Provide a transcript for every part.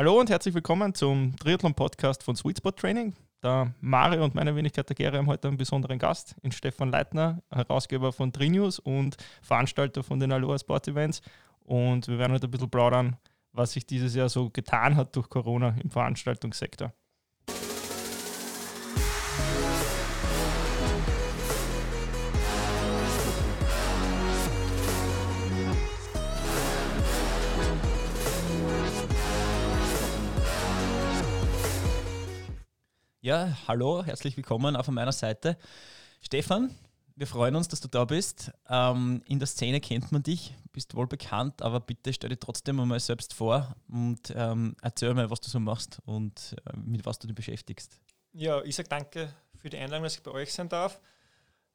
Hallo und herzlich willkommen zum Triathlon-Podcast von Sweet Spot Training. Der Mario und meine Wenigkeit der Gere haben heute einen besonderen Gast, in Stefan Leitner, Herausgeber von Trinews und Veranstalter von den Aloha Sport Events. Und wir werden heute ein bisschen plaudern, was sich dieses Jahr so getan hat durch Corona im Veranstaltungssektor. Ja, hallo, herzlich willkommen auch von meiner Seite. Stefan, wir freuen uns, dass du da bist. Ähm, in der Szene kennt man dich, bist wohl bekannt, aber bitte stell dich trotzdem einmal selbst vor und ähm, erzähl mal, was du so machst und äh, mit was du dich beschäftigst. Ja, ich sage danke für die Einladung, dass ich bei euch sein darf.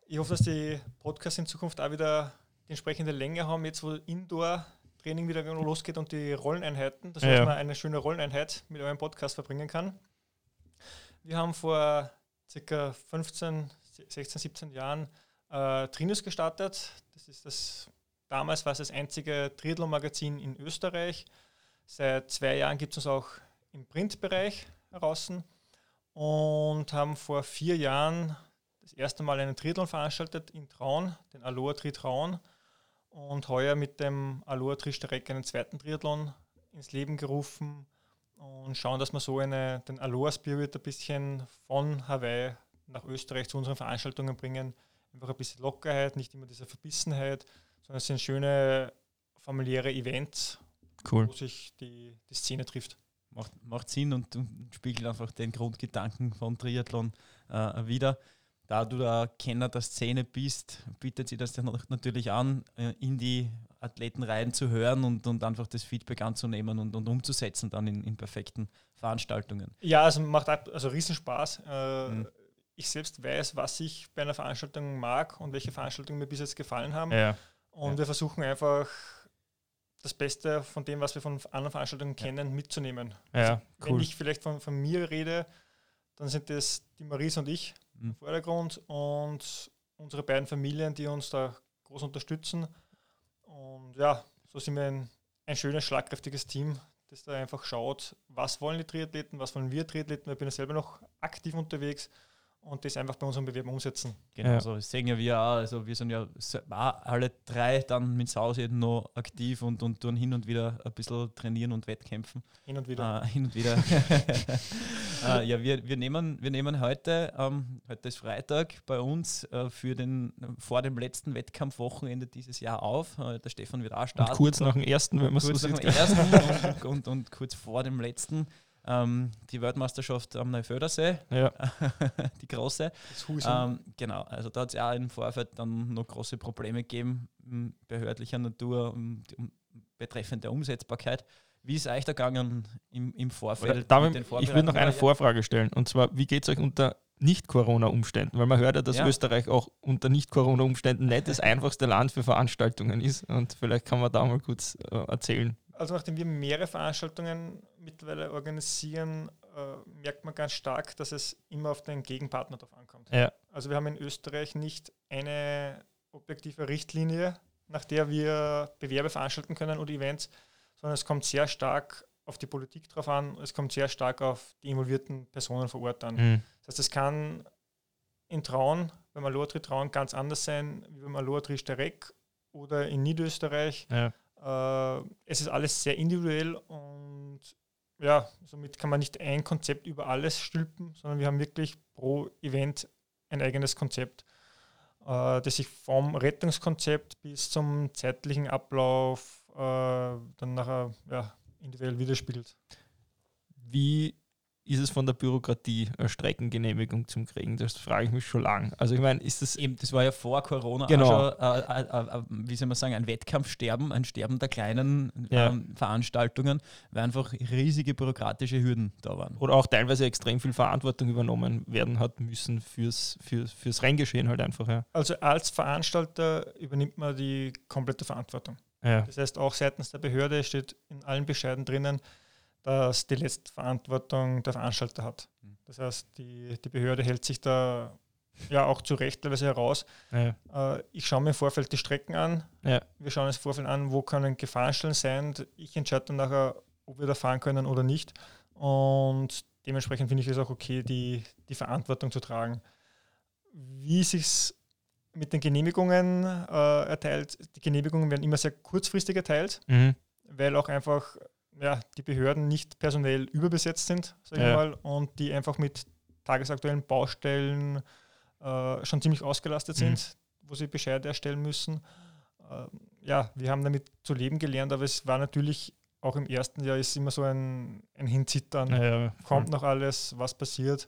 Ich hoffe, dass die Podcasts in Zukunft auch wieder die entsprechende Länge haben, jetzt wo Indoor-Training wieder losgeht und die Rolleneinheiten, dass ja. man eine schöne Rolleneinheit mit eurem Podcast verbringen kann. Wir haben vor circa 15, 16, 17 Jahren äh, Trinus gestartet. Das ist das, damals war es das einzige Triathlon-Magazin in Österreich. Seit zwei Jahren gibt es uns auch im Printbereich heraus und haben vor vier Jahren das erste Mal einen Triathlon veranstaltet in Traun, den Aloha Tri Traun. Und heuer mit dem Aloha Tri Streck einen zweiten Triathlon ins Leben gerufen und schauen, dass wir so eine, den Aloha Spirit ein bisschen von Hawaii nach Österreich zu unseren Veranstaltungen bringen. Einfach ein bisschen Lockerheit, nicht immer diese Verbissenheit, sondern es sind schöne familiäre Events, cool. wo sich die, die Szene trifft. Macht, macht Sinn und, und spiegelt einfach den Grundgedanken von Triathlon äh, wieder da du da Kenner der Szene bist, bietet sich das dann natürlich an, äh, in die Athletenreihen zu hören und, und einfach das Feedback anzunehmen und, und umzusetzen dann in, in perfekten Veranstaltungen. Ja, also macht also Riesenspaß. Äh, mhm. Ich selbst weiß, was ich bei einer Veranstaltung mag und welche Veranstaltungen mir bis jetzt gefallen haben. Ja. Und ja. wir versuchen einfach das Beste von dem, was wir von anderen Veranstaltungen kennen, mitzunehmen. Ja, also, cool. Wenn ich vielleicht von, von mir rede, dann sind das die Maries und ich mhm. im Vordergrund und unsere beiden Familien, die uns da groß unterstützen. Und ja, so sind wir ein, ein schönes, schlagkräftiges Team, das da einfach schaut, was wollen die Triathleten, was wollen wir Triathleten. Ich bin ja selber noch aktiv unterwegs und das einfach bei unserem Bewerben umsetzen. Genau, ja. so sehen ja wir auch. Also wir sind ja alle drei dann mit Hause noch aktiv und, und tun hin und wieder ein bisschen trainieren und wettkämpfen. Hin und wieder. Äh, hin und wieder. äh, ja, wir, wir, nehmen, wir nehmen heute, ähm, heute ist Freitag bei uns äh, für den vor dem letzten Wettkampfwochenende dieses Jahr auf. Äh, der Stefan wird auch starten. Und kurz nach dem ersten, wenn man so sieht. und, und, und kurz vor dem letzten ähm, die Weltmeisterschaft am Neufördersee, ja. die große. Ähm, genau, also da hat es ja im Vorfeld dann noch große Probleme gegeben, behördlicher Natur, um, um, betreffend der Umsetzbarkeit. Wie ist euch da gegangen im, im Vorfeld? Damit, ich würde noch eine Vorfrage stellen, und zwar, wie geht es euch unter nicht-Corona-Umständen, weil man hört ja, dass ja. Österreich auch unter nicht-Corona-Umständen nicht das einfachste Land für Veranstaltungen ist. Und vielleicht kann man da mal kurz äh, erzählen. Also nachdem wir mehrere Veranstaltungen mittlerweile organisieren, äh, merkt man ganz stark, dass es immer auf den Gegenpartner drauf ankommt. Ja. Also wir haben in Österreich nicht eine objektive Richtlinie, nach der wir Bewerbe veranstalten können oder Events, sondern es kommt sehr stark auf die Politik drauf an, es kommt sehr stark auf die involvierten Personen vor Ort an. Mhm. Das heißt, es kann in Traun, beim Alotri Traun ganz anders sein wie beim Alotri Sterek oder in Niederösterreich. Ja äh, es ist alles sehr individuell und ja, somit kann man nicht ein Konzept über alles stülpen, sondern wir haben wirklich pro Event ein eigenes Konzept, äh, das sich vom Rettungskonzept bis zum zeitlichen Ablauf äh, dann nachher ja, individuell widerspiegelt. Wie ist es von der Bürokratie eine Streckengenehmigung zum Kriegen? Das frage ich mich schon lang. Also ich meine, ist das eben, das war ja vor Corona genau. schon, äh, äh, äh, wie soll man sagen, ein Wettkampfsterben, ein Sterben der kleinen ja. ähm, Veranstaltungen, weil einfach riesige bürokratische Hürden da waren. Oder auch teilweise extrem viel Verantwortung übernommen werden hat müssen fürs, fürs, fürs Renngeschehen halt einfach. Ja. Also als Veranstalter übernimmt man die komplette Verantwortung. Ja. Das heißt, auch seitens der Behörde steht in allen Bescheiden drinnen, dass die letzte Verantwortung der Veranstalter hat. Mhm. Das heißt, die, die Behörde hält sich da ja auch zu Recht teilweise heraus. Ja. Äh, ich schaue mir im Vorfeld die Strecken an. Ja. Wir schauen uns im Vorfeld an, wo können Gefahrenstellen sein. Ich entscheide dann nachher, ob wir da fahren können oder nicht. Und dementsprechend finde ich es auch okay, die, die Verantwortung zu tragen. Wie sich mit den Genehmigungen äh, erteilt, die Genehmigungen werden immer sehr kurzfristig erteilt, mhm. weil auch einfach ja, die Behörden nicht personell überbesetzt sind, sage ja. ich mal, und die einfach mit tagesaktuellen Baustellen äh, schon ziemlich ausgelastet mhm. sind, wo sie Bescheide erstellen müssen. Äh, ja, wir haben damit zu leben gelernt, aber es war natürlich auch im ersten Jahr ist immer so ein, ein Hinzittern. Ja, Kommt noch alles, was passiert?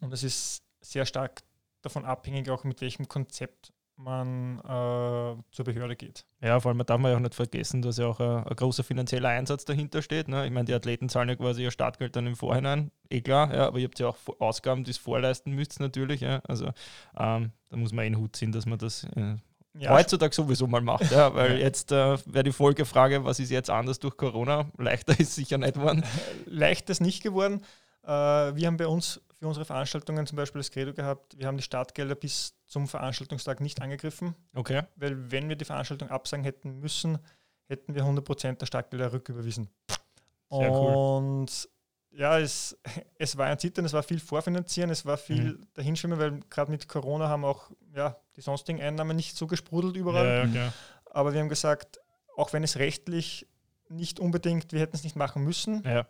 Und es ist sehr stark davon abhängig, auch mit welchem Konzept man äh, zur Behörde geht. Ja, vor allem darf man ja auch nicht vergessen, dass ja auch ein, ein großer finanzieller Einsatz dahinter steht. Ne? Ich meine, die Athleten zahlen ja quasi ihr Startgeld dann im Vorhinein, eh klar, ja, aber ihr habt ja auch Ausgaben, die es vorleisten müsst natürlich. Ja? Also ähm, da muss man eh in den Hut ziehen, dass man das äh, ja. heutzutage sowieso mal macht. Ja? Weil jetzt äh, wäre die Folgefrage, was ist jetzt anders durch Corona? Leichter ist sicher nicht geworden. Leichter ist nicht geworden. Äh, wir haben bei uns für unsere Veranstaltungen zum Beispiel das Credo gehabt, wir haben die Startgelder bis zum Veranstaltungstag nicht angegriffen. Okay. Weil wenn wir die Veranstaltung absagen hätten müssen, hätten wir 100% der Startgelder rücküberwiesen. Sehr und cool. ja, es, es war ein Zittern, es war viel Vorfinanzieren, es war viel mhm. Dahinschwimmen, weil gerade mit Corona haben auch ja, die sonstigen Einnahmen nicht so gesprudelt überall. Ja, okay. Aber wir haben gesagt, auch wenn es rechtlich nicht unbedingt, wir hätten es nicht machen müssen, ja.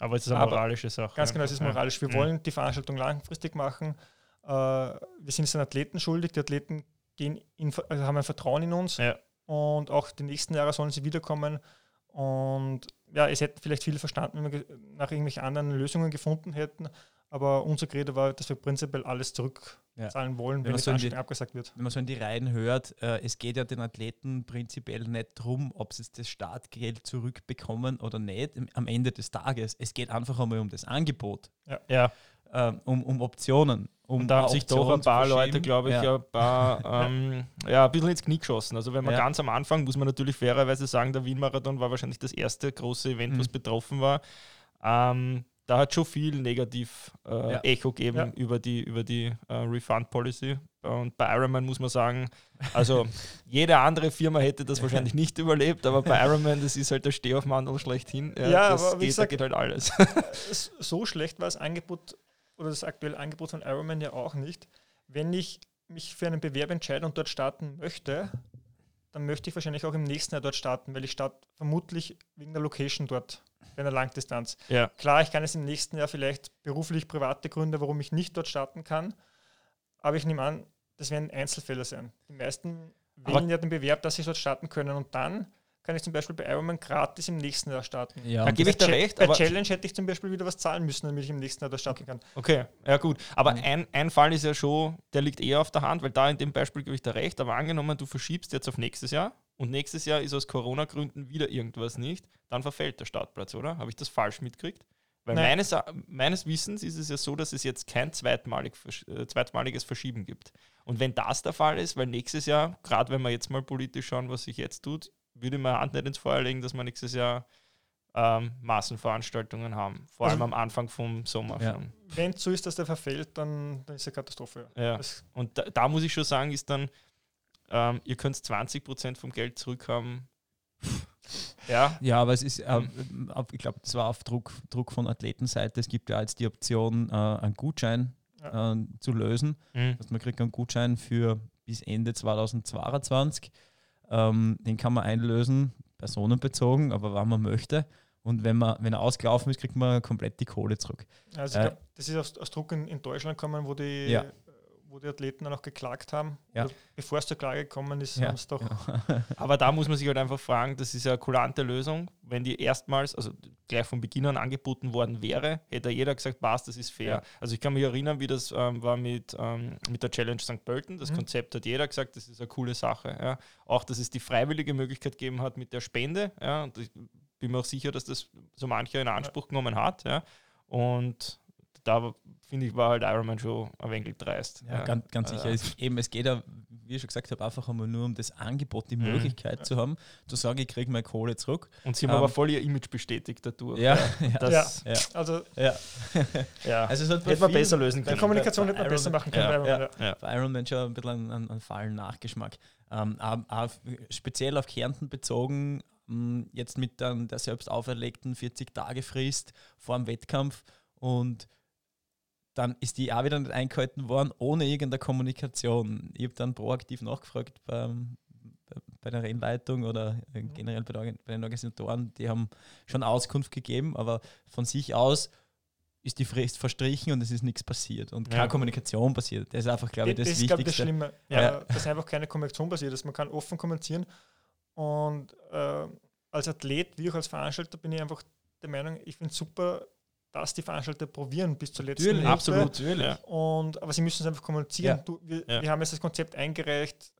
Aber es ist eine moralische Sache. Ganz genau, es ist moralisch. Wir ja. wollen die Veranstaltung langfristig machen. Äh, wir sind es den Athleten schuldig. Die Athleten gehen in, also haben ein Vertrauen in uns. Ja. Und auch die nächsten Jahre sollen sie wiederkommen. Und ja, es hätten vielleicht viele verstanden, wenn wir nach irgendwelchen anderen Lösungen gefunden hätten. Aber unser Credo war, dass wir prinzipiell alles zurückzahlen ja. wollen, wenn, wenn so die, abgesagt wird. Wenn man so in die Reihen hört, äh, es geht ja den Athleten prinzipiell nicht darum, ob sie das Startgeld zurückbekommen oder nicht am Ende des Tages. Es geht einfach einmal um das Angebot. Ja. ja. Äh, um, um Optionen. Um da haben sich doch ein paar Leute, glaube ich, ja. ein, paar, ähm, ja, ein bisschen ins Knie geschossen. Also wenn man ja. ganz am Anfang, muss man natürlich fairerweise sagen, der Wien-Marathon war wahrscheinlich das erste große Event, mhm. was betroffen war. Ähm, da hat schon viel negativ äh, ja. Echo gegeben ja. über die, über die äh, Refund Policy. Und bei Ironman muss man sagen, also jede andere Firma hätte das wahrscheinlich nicht überlebt, aber bei Ironman, das ist halt der Stehaufmandel schlechthin. Ja, ja das aber geht, gesagt, da geht halt alles. so schlecht war das Angebot oder das aktuelle Angebot von Ironman ja auch nicht. Wenn ich mich für einen Bewerb entscheide und dort starten möchte, dann möchte ich wahrscheinlich auch im nächsten Jahr dort starten, weil ich starte vermutlich wegen der Location dort bei einer Langdistanz. Ja. Klar, ich kann es im nächsten Jahr vielleicht beruflich private Gründe, warum ich nicht dort starten kann, aber ich nehme an, das werden Einzelfälle sein. Die meisten wählen ja den Bewerb, dass sie dort starten können und dann kann ich zum Beispiel bei Ironman gratis im nächsten Jahr starten. Ja, da gebe ich dir recht. Bei Challenge hätte ich zum Beispiel wieder was zahlen müssen, damit ich im nächsten Jahr da starten kann. Okay, ja gut. Aber mhm. ein, ein Fall ist ja schon, der liegt eher auf der Hand, weil da in dem Beispiel gebe ich dir recht. Aber angenommen, du verschiebst jetzt auf nächstes Jahr und nächstes Jahr ist aus Corona-Gründen wieder irgendwas nicht, dann verfällt der Startplatz, oder? Habe ich das falsch mitgekriegt? Weil meines, meines, Wissens ist es ja so, dass es jetzt kein zweitmalig, äh, zweitmaliges Verschieben gibt. Und wenn das der Fall ist, weil nächstes Jahr, gerade wenn wir jetzt mal politisch schauen, was sich jetzt tut, würde ich meine Hand nicht ins Feuer legen, dass wir nächstes Jahr ähm, Massenveranstaltungen haben. Vor also, allem am Anfang vom Sommer. Ja. Wenn es so ist, dass der verfällt, dann, dann ist es eine Katastrophe. Ja. Und da, da, muss ich schon sagen, ist dann ähm, ihr könnt 20% vom Geld zurückhaben. ja. ja, aber es ist, äh, ich glaube, das war auf Druck, Druck von Athletenseite. Es gibt ja jetzt die Option, äh, einen Gutschein ja. äh, zu lösen. Mhm. Also man kriegt einen Gutschein für bis Ende 2022. Ähm, den kann man einlösen, personenbezogen, aber wann man möchte. Und wenn, man, wenn er ausgelaufen ist, kriegt man komplett die Kohle zurück. Also ich glaube, das ist aus, aus Druck in, in, Deutschland gekommen, wo die ja wo die Athleten dann auch geklagt haben. Ja. bevor es zur Klage gekommen ist, ja. haben es doch. Ja. Aber da muss man sich halt einfach fragen, das ist ja eine kulante Lösung. Wenn die erstmals, also gleich von Beginn an angeboten worden wäre, hätte jeder gesagt, passt, das ist fair. Also ich kann mich erinnern, wie das ähm, war mit, ähm, mit der Challenge St. Pölten. Das mhm. Konzept hat jeder gesagt, das ist eine coole Sache. Ja. Auch, dass es die freiwillige Möglichkeit gegeben hat mit der Spende. Ja. Und ich bin mir auch sicher, dass das so mancher in Anspruch genommen hat. Ja. Und da finde ich, war halt Ironman schon ein wenig dreist. Ja, ja. Ganz, ganz sicher. Es, eben, es geht ja, wie ich schon gesagt habe, einfach einmal nur um das Angebot, die mhm. Möglichkeit zu haben, zu sagen, ich kriege meine Kohle zurück. Und sie haben ähm, aber voll ihr Image bestätigt dadurch. Ja, das, ja. also ja. ja. Also es hätte man besser lösen können. Kommunikation hätte man besser machen können. Ja. Ja. Bei Ironman schon ein bisschen einen, einen fahlen Nachgeschmack. Ähm, auf, speziell auf Kärnten bezogen, ähm, jetzt mit dann der selbst auferlegten 40-Tage-Frist vor dem Wettkampf und dann ist die auch wieder nicht eingehalten worden, ohne irgendeine Kommunikation. Ich habe dann proaktiv nachgefragt beim, bei der Rennleitung oder mhm. generell bei, der, bei, den Organisatoren. Die haben schon Auskunft gegeben, aber von sich aus ist die Frist verstrichen und es ist nichts passiert und keine ja. Kommunikation passiert. Das ist einfach, glaube ich, das, das Wichtigste. Das ist, das Schlimme, ja. dass einfach keine Kommunikation passiert ist. Man kann offen kommunizieren und äh, als Athlet wie auch als Veranstalter bin ich einfach der Meinung, ich finde es super, dass die Veranstalter probieren bis zur letzten Minute. Absolut, natürlich. Und, aber sie müssen es einfach kommunizieren. Ja. Du, wir, ja. wir, haben jetzt das Konzept eingereicht,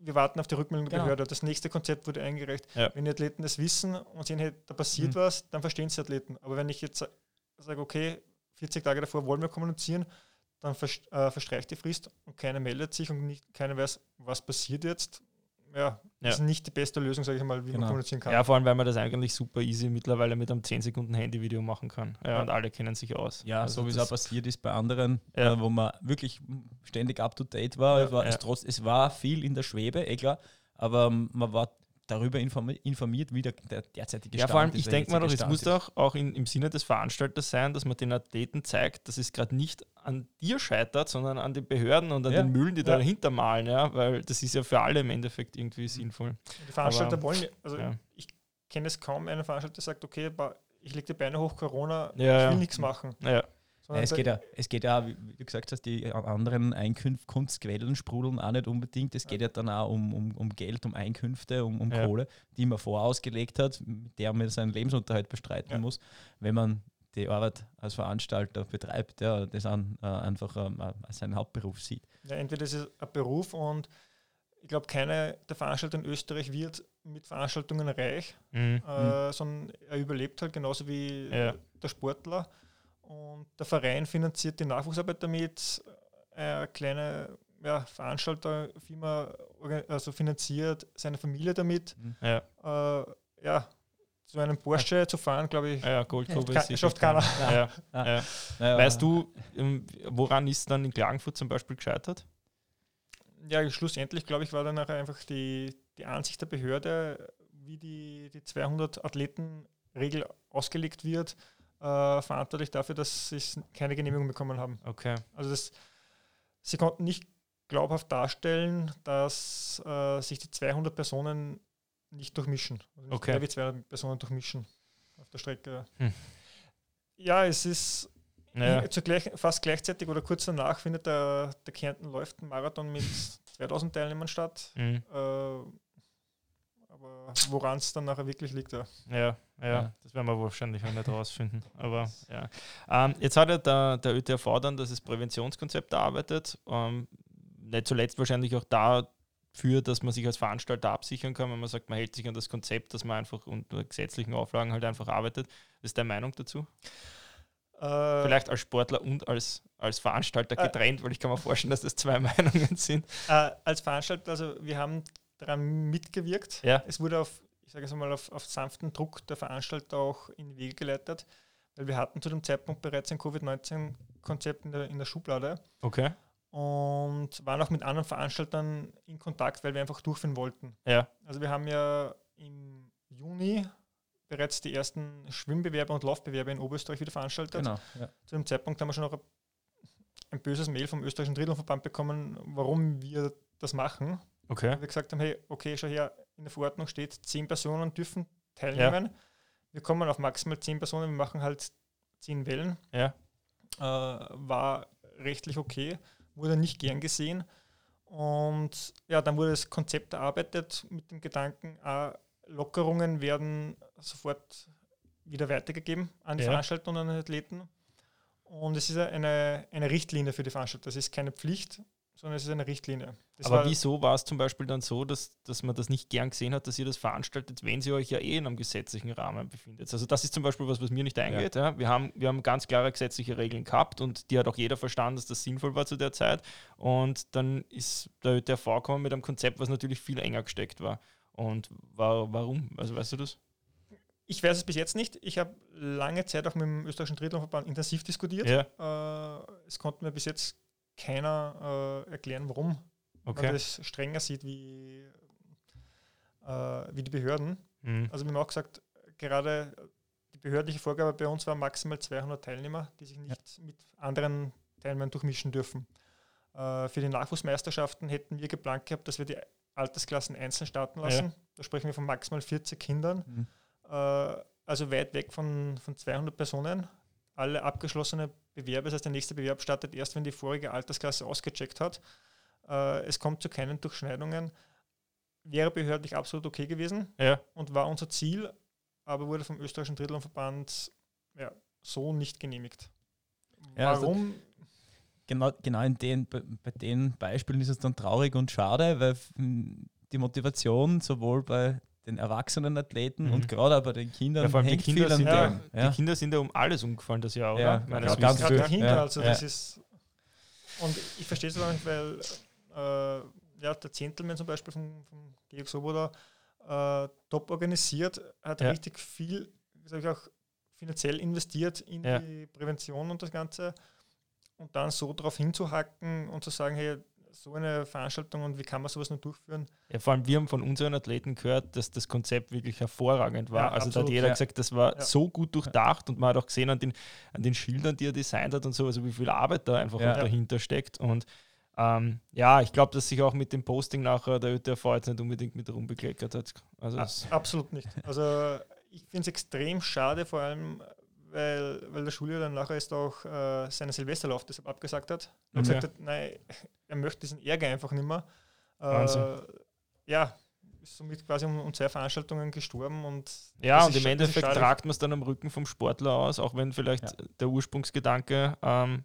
wir warten auf die Rückmeldung der genau. Behörde. Das nächste Konzept wurde eingereicht. Ja. Wenn die Athleten das wissen und sehen, hey, da passiert mhm. was, dann verstehen sie Athleten. Aber wenn ich jetzt sage, okay, 40 Tage davor wollen wir kommunizieren, dann äh, verstreicht die Frist und keiner meldet sich und nicht, keiner weiß, was passiert jetzt, ja, ja. ist nicht die beste Lösung, sage ich mal, wie genau. man kommunizieren kann. Ja, vor allem, weil man das eigentlich super easy mittlerweile mit einem 10 Sekunden Handyvideo machen kann. Ja, ja, und alle kennen sich aus. Ja, also so wie es auch passiert ist bei anderen, ja. äh, wo man wirklich ständig up to date war. Es, war es, trotz, es war viel in der Schwebe, eh klar, aber man war darüber informiert, wie der, der derzeitige Stand Ja, vor allem, ich denke mal, es muss doch auch in, im Sinne des Veranstalters sein, dass man den Athleten zeigt, dass es gerade nicht an dir scheitert, sondern an den Behörden und an ja. den Mühlen, die ja. dahinter malen, ja, weil das ist ja für alle im Endeffekt irgendwie sinnvoll. Die Veranstalter Aber, wollen, also ja. ich kenne es kaum, einen Veranstalter, der sagt, okay, ich lege die Beine hoch, Corona, ich will nichts machen. Ja. Ja, es, geht ja, es geht ja, wie du gesagt hast, die anderen Einkunftsquellen sprudeln auch nicht unbedingt. Es geht ja dann auch um, um, um Geld, um Einkünfte, um, um ja. Kohle, die man vorausgelegt hat, mit der man seinen Lebensunterhalt bestreiten ja. muss. Wenn man die Arbeit als Veranstalter betreibt, ja, das an, äh, einfach ähm, als seinen Hauptberuf sieht. Ja, entweder ist es ein Beruf und ich glaube, keiner der Veranstalter in Österreich wird mit Veranstaltungen reich, mhm. äh, sondern er überlebt halt genauso wie ja. der Sportler. Und der Verein finanziert die Nachwuchsarbeit damit. Eine kleine ja, Veranstalterfirma also finanziert seine Familie damit. Mhm. Ja. Äh, ja, so einen Porsche ja. zu fahren, glaube ich, ja, Goldgrube ja, schafft keiner. Ja. Ja. Weißt du, ähm, woran ist dann in Klagenfurt zum Beispiel gescheitert? Ja, schlussendlich, glaube ich, war dann einfach die, die Ansicht der Behörde, wie die, die 200 Athleten-Regel ausgelegt wird äh, verantwortlich dafür, dass sie keine Genehmigung bekommen haben. Okay. Also das, sie konnten nicht glaubhaft darstellen, dass äh, sich die 200 Personen nicht durchmischen. Also nicht okay. wie 200 Personen durchmischen auf der Strecke. Hm. Ja, es ist naja. gleich, fast gleichzeitig oder kurz danach findet der, der Kärnten läuft ein Marathon mit 2000 Teilnehmern statt. Mhm. Äh, aber woran es dann nachher wirklich liegt, ja. Ja, ja, das werden wir wahrscheinlich auch nicht rausfinden. Aber ja. Ähm, jetzt hat ja der, der ÖTV dann das Präventionskonzept erarbeitet. Ähm, nicht zuletzt wahrscheinlich auch dafür, dass man sich als Veranstalter absichern kann, wenn man sagt, man hält sich an das Konzept, dass man einfach unter gesetzlichen Auflagen halt einfach arbeitet. Was ist deine Meinung dazu? Äh, Vielleicht als Sportler und als, als Veranstalter äh, getrennt, äh, weil ich kann mir vorstellen, dass das zwei Meinungen sind. Äh, als Veranstalter, also wir haben daran mitgewirkt. Ja. Es wurde auf, ich sage es mal, auf, auf sanften Druck der Veranstalter auch in die Wege geleitet, weil wir hatten zu dem Zeitpunkt bereits ein Covid-19-Konzept in der, in der Schublade. Okay. Und waren auch mit anderen Veranstaltern in Kontakt, weil wir einfach durchführen wollten. Ja. Also wir haben ja im Juni bereits die ersten Schwimmbewerbe und Laufbewerbe in Oberösterreich wieder veranstaltet. Genau, ja. Zu dem Zeitpunkt haben wir schon noch ein böses Mail vom österreichischen Triathlonverband bekommen, warum wir das machen. Okay. Weil wir gesagt haben, hey, okay, schau her, in der Verordnung steht, zehn Personen dürfen teilnehmen. Ja. Wir kommen auf maximal zehn Personen, wir machen halt zehn Wellen. Ja. Äh, war rechtlich okay, wurde nicht gern gesehen. Und ja, dann wurde das Konzept erarbeitet mit dem Gedanken, äh, Lockerungen werden sofort wieder weitergegeben an die ja. Veranstalter und an die Athleten. Und es ist eine, eine Richtlinie für die Veranstalter. Das ist keine Pflicht, sondern es ist eine Richtlinie. Das Aber war wieso war es zum Beispiel dann so, dass, dass man das nicht gern gesehen hat, dass ihr das veranstaltet, wenn sie euch ja eh in einem gesetzlichen Rahmen befindet? Also das ist zum Beispiel was, was mir nicht eingeht. Ja. ja. Wir, haben, wir haben ganz klare gesetzliche Regeln gehabt und die hat auch jeder verstanden, dass das sinnvoll war zu der Zeit. Und dann ist der ÖTV gekommen mit einem Konzept, was natürlich viel enger gesteckt war. Und war, warum? Also weißt du das? Ich weiß es bis jetzt nicht. Ich habe lange Zeit auch mit dem österreichischen Triathlonverband intensiv diskutiert. Ja. Äh, es konnte mir bis jetzt keiner äh, erklären, warum okay. man das strenger sieht wie, äh, wie die Behörden. Mhm. Also wir haben auch gesagt, gerade die behördliche Vorgabe bei uns war maximal 200 Teilnehmer, die sich nicht ja. mit anderen Teilnehmern durchmischen dürfen. Äh, für die Nachwuchsmeisterschaften hätten wir geplant gehabt, dass wir die Altersklassen einzeln starten lassen. Ja. Da sprechen wir von maximal 40 Kindern. Mhm äh, also weit weg von, von 200 Personen. Alle abgeschlossene Bewerber, das heißt, der nächste Bewerb startet erst, wenn die vorige Altersklasse ausgecheckt hat. Äh, es kommt zu keinen Durchschneidungen. Wäre behördlich absolut okay gewesen ja. und war unser Ziel, aber wurde vom österreichischen Triathlonverband ja, so nicht genehmigt. Ja, also Warum? Also genau, genau in den, bei den Beispielen ist es dann traurig und schade, weil die Motivation sowohl bei den erwachsenen Athleten mhm. und gerade bei den Kindern ja, vor allem die Kinder, sind ja, ja. die Kinder sind ja um alles umgefallen das Jahr, oder? Ja, Meine ja ganz gerade Kinder, also das ist und ich verstehe es auch nicht, weil äh, ja, der Gentleman zum Beispiel von, von Georg Soboda äh, top organisiert, hat richtig viel, sag ich auch, finanziell investiert in die Prävention und das Ganze und dann so darauf hinzuhacken und zu sagen, hey, so eine Veranstaltung und wie kann man sowas nur durchführen? Ja, vor allem wir haben von unseren Athleten gehört, dass das Konzept wirklich hervorragend war. Ja, also absolut, da hat jeder ja. gesagt, das war so gut durchdacht und man hat auch gesehen an den, an den Schildern, die er designt hat und so, also wie viel Arbeit da einfach dahinter steckt. Und ähm, ja, ich glaube, dass sich auch mit dem Posting nachher der ÖTV jetzt nicht unbedingt mit rumbekleckert hat. Also absolut nicht. Also ich finde es extrem schade, vor allem weil, weil der Schuljahr dann nachher ist auch äh, seinen Silvesterlauf deshalb abgesagt hat. Und okay. gesagt hat, nein, er möchte diesen Ärger einfach nicht mehr. Äh, ja, ist somit quasi um, um, zwei Veranstaltungen gestorben und ja und im Endeffekt tragt man es dann am Rücken vom Sportler aus, auch wenn vielleicht ja. der Ursprungsgedanke ähm,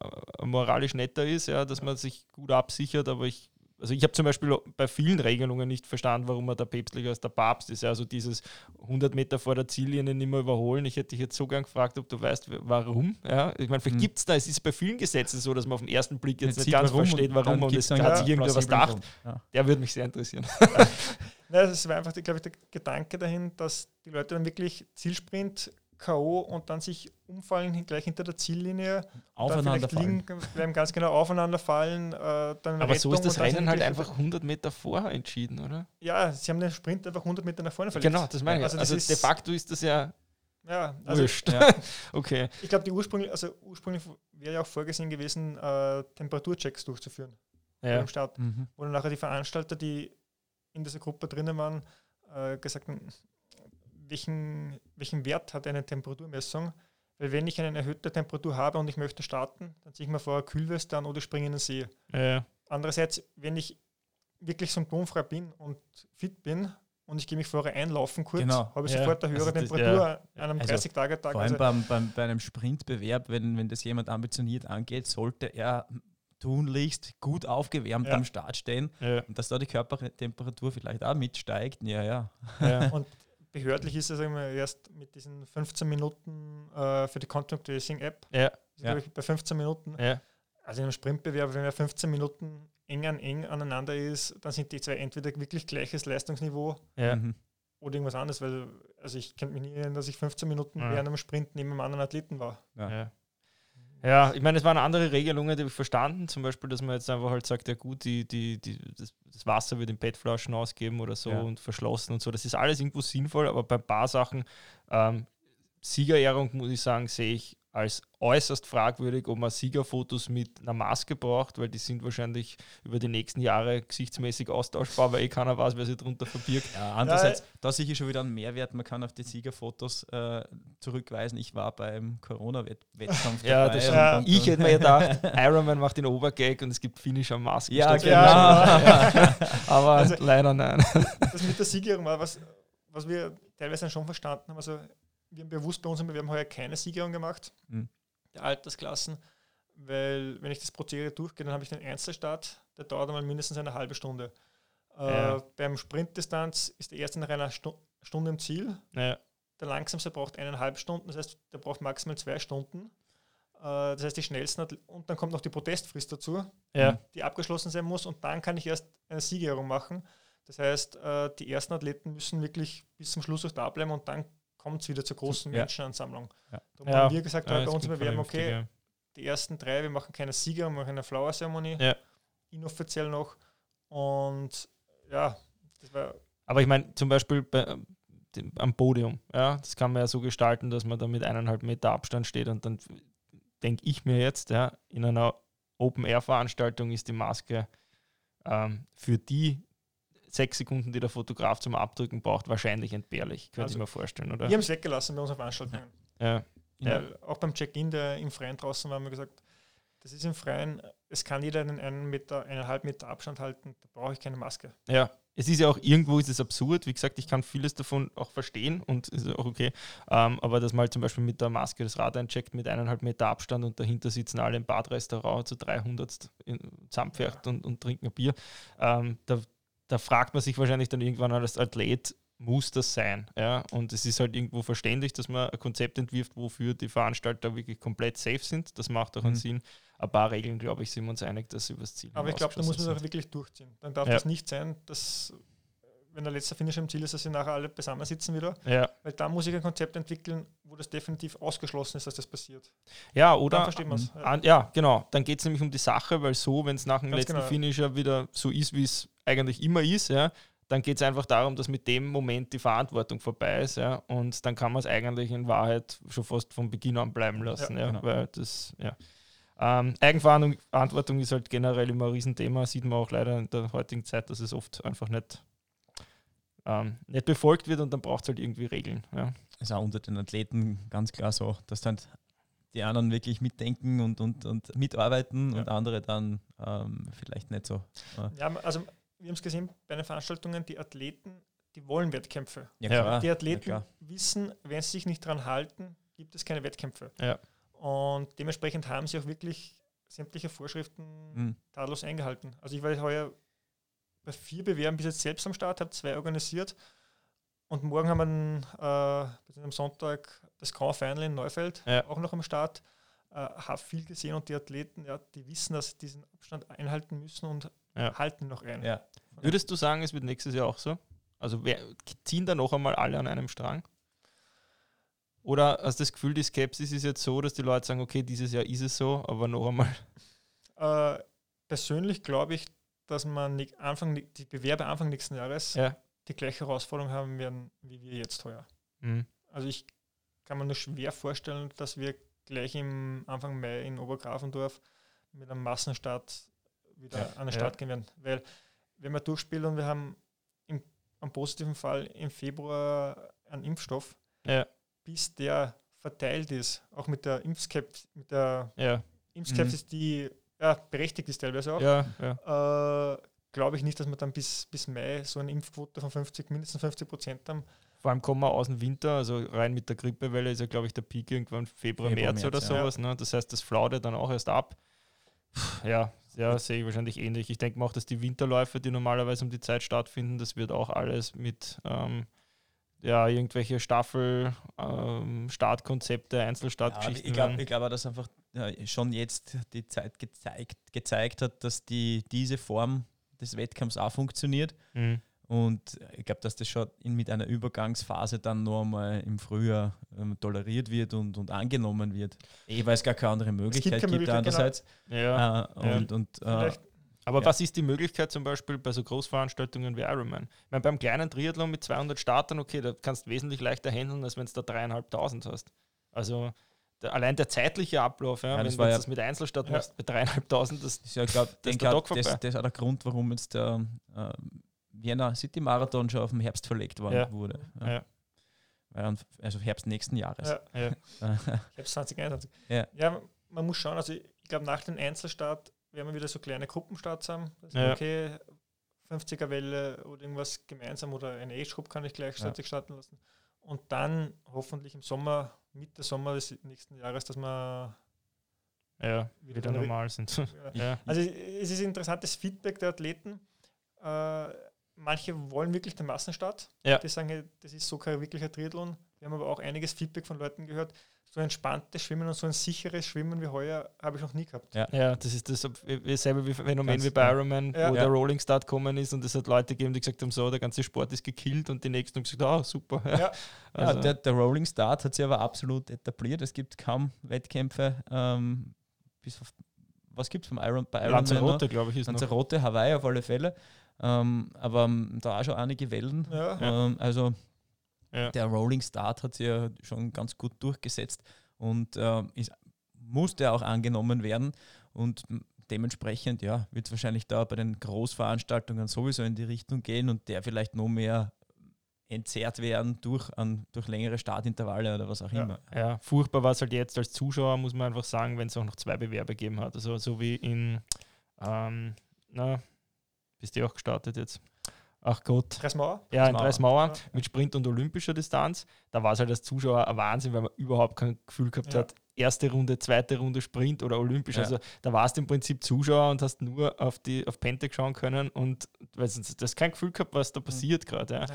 äh, moralisch netter ist, ja, dass man sich gut absichert, aber ich also ich habe zum Beispiel bei vielen Regelungen nicht verstanden, warum er da päpstlicher als der Papst ist. Also dieses 100 Meter vor der Ziellinie nicht mehr überholen. Ich hätte dich jetzt so gern gefragt, ob du weißt, warum. Ja, ich meine, vielleicht mhm. gibt es da, es ist bei vielen Gesetzen so, dass man auf den ersten Blick jetzt nicht ganz warum versteht, warum und, und es hat sich irgendwer was gedacht. Ja. Der würde mich sehr interessieren. Nein, es war einfach, glaube ich, der Gedanke dahin, dass die Leute dann wirklich Zielsprint K.O. und dann sich umfallen gleich hinter der Ziellinie. Aufeinander fallen. bleiben ganz genau aufeinander fallen. Äh, dann Aber Rettung so ist das Rennen halt einfach 100 Meter vorher entschieden, oder? Ja, sie haben den Sprint einfach 100 Meter nach vorne verlegt. Genau, das meine ich. Also, also de facto ist das ja ja, also, ja. okay. Ich glaube, die ursprünglich, also ursprünglich wäre ja auch vorgesehen gewesen, äh, Temperaturchecks durchzuführen ja. beim Start, mhm. wo dann nachher die Veranstalter, die in dieser Gruppe drinnen waren, äh, gesagt haben, welchen, welchen Wert hat eine Temperaturmessung? Weil wenn ich eine erhöhte Temperatur habe und ich möchte starten, dann ziehe ich mir vorher Kühlweste an oder springe in den See. Ja. Andererseits, wenn ich wirklich symptomfrei bin und fit bin und ich gehe mich vorher einlaufen kurz, genau. habe ich ja. sofort eine höhere also Temperatur ja. an einem also 30-Tage-Tag. Vor allem also beim, beim, bei einem Sprintbewerb, wenn, wenn das jemand ambitioniert angeht, sollte er tunlichst gut aufgewärmt ja. am Start stehen ja. und dass da die Körpertemperatur vielleicht auch mitsteigt. Ja, ja. ja. und behördlich ist es erst mit diesen 15 Minuten äh, für die Contact Tracing App. Ja. ja. Ich, bei 15 Minuten. Ja. Also in einem Sprintbewerb, wenn er 15 Minuten eng an eng aneinander ist, dann sind die zwei entweder wirklich gleiches Leistungsniveau ja. Mhm. oder irgendwas anderes, weil also ich kann mich nicht erinnern, dass ich 15 Minuten ja. während einem Sprint neben einem anderen Athleten war. Ja. Ja, ich meine, es waren andere Regelungen, die habe ich verstanden. Zum Beispiel, dass man jetzt einfach halt sagt, ja gut, die, die, die, das, das Wasser wird in PET-Flaschen ausgeben oder so ja. und verschlossen und so. Das ist alles irgendwo sinnvoll, aber bei ein paar Sachen, ähm, Siegerehrung, muss ich sagen, sehe ich als äußerst fragwürdig, ob man Siegerfotos mit einer Maske braucht, weil die sind wahrscheinlich über die nächsten Jahre gesichtsmäßig austauschbar, weil eh keiner weiß, wer sich darunter verbirgt. Ja, andererseits, ja, da sehe ich schon wieder einen Mehrwert. Man kann auf die Siegerfotos äh, zurückweisen. Ich war beim Corona-Wettkampf ja, dabei. Ja, ich hätte mir gedacht, Ironman macht den Obergag und es gibt Finisher Masken. Ja, genau. Ja. Aber also, leider nein. Das mit der Siegerehrung war was, was wir teilweise schon verstanden haben. Also wir haben bewusst bei unserem Bewerben heuer keine Siegerung gemacht, mhm. der Altersklassen, weil wenn ich das Prozedere durchgehe, dann habe ich den Einzelstart, der dauert einmal mindestens eine halbe Stunde. Äh, ja. Beim Sprintdistanz ist der erste nach einer Stu Stunde im Ziel. Ja. Der langsamste braucht eineinhalb Stunden, das heißt, der braucht maximal zwei Stunden. Äh, das heißt, die schnellsten und dann kommt noch die Protestfrist dazu, ja. die abgeschlossen sein muss und dann kann ich erst eine Siegerehrung machen. Das heißt, äh, die ersten Athleten müssen wirklich bis zum Schluss auch da bleiben und dann kommt es wieder zur großen ja. Menschenansammlung. Ja. Darum haben wir gesagt, bei uns Bewerben, okay, die ersten drei, wir machen keine Sieger, wir machen eine Flower-Zeremonie, ja. inoffiziell noch. Und ja, das war. Aber ich meine, zum Beispiel bei, dem, am Podium, ja, das kann man ja so gestalten, dass man da mit eineinhalb Meter Abstand steht und dann denke ich mir jetzt, ja, in einer Open-Air-Veranstaltung ist die Maske ähm, für die sechs Sekunden, die der Fotograf zum Abdrücken braucht, wahrscheinlich entbehrlich, könnte also, ich mir vorstellen, oder? Wir haben es weggelassen bei unseren Veranstaltungen. Ja. ja. Auch beim Check-in, der im Freien draußen war, haben wir gesagt, das ist im Freien, es kann jeder einen, einen Meter, eineinhalb Meter Abstand halten, da brauche ich keine Maske. Ja, es ist ja auch irgendwo ist es absurd. Wie gesagt, ich kann vieles davon auch verstehen und ist auch okay. Ähm, aber dass man halt zum Beispiel mit der Maske das Rad eincheckt mit eineinhalb Meter Abstand und dahinter sitzen alle im Badrestaurant zu 300 zusammenfährt ja. und, und trinken ein Bier, ähm, da, da fragt man sich wahrscheinlich dann irgendwann als Athlet, muss das sein. Ja? Und es ist halt irgendwo verständlich, dass man ein Konzept entwirft, wofür die Veranstalter wirklich komplett safe sind. Das macht auch mhm. einen Sinn. Ein paar Regeln, glaube ich, sind wir uns einig, dass sie übers Ziel Aber ich glaube, da muss man es auch wirklich durchziehen. Dann darf ja. das nicht sein, dass, wenn der letzte Finish im Ziel ist, dass sie nachher alle zusammensitzen wieder. Ja. Weil da muss ich ein Konzept entwickeln, wo das definitiv ausgeschlossen ist, dass das passiert. Ja, oder? Dann versteht man es. Ja. ja. genau. Dann geht es nämlich um die Sache, weil so, wenn es nach dem Ganz letzten genau. Finisher wieder so ist, wie es eigentlich immer ist, ja, dann geht es einfach darum, dass mit dem Moment die Verantwortung vorbei ist. Ja, und dann kann man es eigentlich in Wahrheit schon fast von Beginn an bleiben lassen. Ja, ja genau. weil das, ja. Ähm, Eigenverantwortung ist halt generell immer ein Riesenthema, sieht man auch leider in der heutigen Zeit, dass es oft einfach nicht, ähm, nicht befolgt wird und dann braucht es halt irgendwie Regeln. Ja. Ist auch unter den Athleten ganz klar so, dass dann die anderen wirklich mitdenken und, und, und mitarbeiten ja. und andere dann ähm, vielleicht nicht so. Äh. Ja, also wir haben es gesehen bei den Veranstaltungen, die Athleten, die wollen Wettkämpfe. Ja, die Athleten ja, wissen, wenn sie sich nicht daran halten, gibt es keine Wettkämpfe. Ja. Und dementsprechend haben sie auch wirklich sämtliche Vorschriften mhm. tadellos eingehalten. Also ich war heuer bei vier Bewerben bis jetzt selbst am Start, habe zwei organisiert und morgen haben wir äh, am Sonntag das Grand Final in Neufeld ja. auch noch am Start. Äh, habe viel gesehen und die Athleten, ja, die wissen, dass sie diesen Abstand einhalten müssen und ja. halten noch ein. Ja. Würdest du sagen, es wird nächstes Jahr auch so? Also wer, ziehen da noch einmal alle an einem Strang? Oder hast du das Gefühl, die Skepsis ist jetzt so, dass die Leute sagen, okay, dieses Jahr ist es so, aber noch einmal? Äh, persönlich glaube ich, dass man Anfang, die Bewerber Anfang nächsten Jahres ja. die gleiche Herausforderung haben werden, wie wir jetzt heuer. Mhm. Also ich kann mir nur schwer vorstellen, dass wir gleich im Anfang Mai in Obergrafendorf mit einem Massenstart wieder ja, an den Start ja. gehen werden. Weil wenn wir durchspielen und wir haben im, am positiven Fall im Februar einen Impfstoff, ja. bis der verteilt ist, auch mit der Impfskepsis, mit der. Impfskepsis, mhm. die ja, berechtigt ist teilweise auch, ja, äh, glaube ich nicht, dass wir dann bis, bis Mai so eine Impfquote von 50, mindestens 50 Prozent haben. Vor allem kommen wir aus dem Winter, also rein mit der Grippewelle ist ja, glaube ich, der Peak irgendwann Februar, Februar März, März, oder sowas. Ne? Das heißt, das flaut ja dann auch erst ab. Ja, ja, sehe ich wahrscheinlich ähnlich. Ich denke mal auch, dass die Winterläufe, die normalerweise um die Zeit stattfinden, das wird auch alles mit ähm, ja, irgendwelche Staffel, ähm, Startkonzepte, Einzelstartgeschichten. Ja, ich glaube, glaub, dass einfach ja, schon jetzt die Zeit gezeigt, gezeigt hat, dass die, diese Form des Wettkampfs auch funktioniert. Mhm. Und ich glaube, dass das schon in, mit einer Übergangsphase dann noch einmal im Frühjahr ähm, toleriert wird und, und angenommen wird. Eh, weil es gar keine andere Möglichkeit gibt, gibt andererseits. Genau. Ja. Äh, und, ja. Und, äh, aber ja. was ist die Möglichkeit zum Beispiel bei so Großveranstaltungen wie Ironman? Ich meine, beim kleinen Triathlon mit 200 Startern, okay, da kannst du wesentlich leichter handeln, als wenn du da dreieinhalbtausend hast. Also der, allein der zeitliche Ablauf, ja, ja wenn du ja das mit Einzelstadt machst, bei dreieinhalbtausend, das, das, ja, glaub, das, ist der das, das ist auch der Grund, warum jetzt der äh, Vienna City Marathon schon auf den Herbst verlegt worden ja. wurde. Ja. Also Herbst nächsten Jahres. Ja. Herbst 2021. Ja. ja, man muss schauen, also ich glaube nach dem Einzelstart werden wir wieder so kleine Gruppenstarts haben. Also okay, 50er Welle oder irgendwas gemeinsam oder eine Age Group kann ich gleichzeitig starten lassen. Und dann hoffentlich im Sommer, Mitte Sommer des nächsten Jahres, dass man ja, wieder, wieder normal sind. ja. Also es ist interessantes Feedback der Athleten. Äh, manche wollen wirklich den Massenstart. Ja. Die sagen, das ist so kein wirklicher Triathlon. Wir haben aber auch einiges Feedback von Leuten gehört. So ein entspanntes Schwimmen und so ein sicheres Schwimmen wie heuer habe ich noch nie gehabt. Ja, ja das ist das selbe Phänomen Ganz wie bei Ironman, ja. wo ja. der Rolling Start gekommen ist und es hat Leute gegeben, die gesagt haben, so, der ganze Sport ist gekillt und die nächsten haben gesagt, oh, super. Ja, also. der, der, Rolling Start hat sich aber absolut etabliert. Es gibt kaum Wettkämpfe, ähm, bis auf, was gibt es vom Iron, bei Ironman? Lanzarote, glaube ich, ist Lanzarote, Hawaii auf alle Fälle. Ähm, aber da auch schon einige Wellen. Ja. Ähm, also ja. der Rolling Start hat sich ja schon ganz gut durchgesetzt und äh, ist, musste auch angenommen werden. Und dementsprechend ja, wird es wahrscheinlich da bei den Großveranstaltungen sowieso in die Richtung gehen und der vielleicht noch mehr entzerrt werden durch, an, durch längere Startintervalle oder was auch ja. immer. Ja, furchtbar war es halt jetzt als Zuschauer, muss man einfach sagen, wenn es auch noch zwei Bewerbe gegeben hat. Also so wie in ähm, na, bist du auch gestartet jetzt? Ach Gott. Dreismauer? Ja, in Dreismauer ja. mit Sprint und olympischer Distanz. Da war es halt als Zuschauer ein Wahnsinn, weil man überhaupt kein Gefühl gehabt ja. hat, erste Runde, zweite Runde Sprint oder olympisch. Ja. Also da warst du im Prinzip Zuschauer und hast nur auf die auf Pente schauen können und weißt du, das kein Gefühl gehabt, was da mhm. passiert gerade. Ja.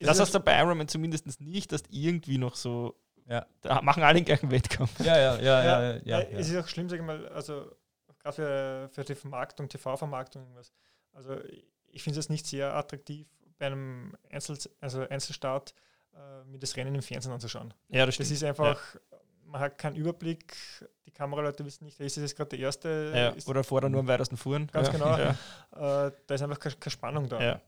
Das hast du bei Ironman zumindest nicht, dass irgendwie noch so ja. Da machen alle den gleichen Wettkampf. Ja, ja, ja, ja. ja, ja, Es ist auch schlimm, sage ich mal, also gerade für, für die Vermarktung, TV-Vermarktung irgendwas. Also ich finde es nicht sehr attraktiv, bei einem Einzel, also Einzelstart äh, mir das Rennen im Fernsehen anzuschauen. Ja, das, das ist einfach, ja. man hat keinen Überblick, die Kameraleute wissen nicht, ist das gerade der erste. Ja, oder vorher nur am weitesten fuhren. Ganz ja. genau. Äh, da ist einfach keine, keine Spannung da.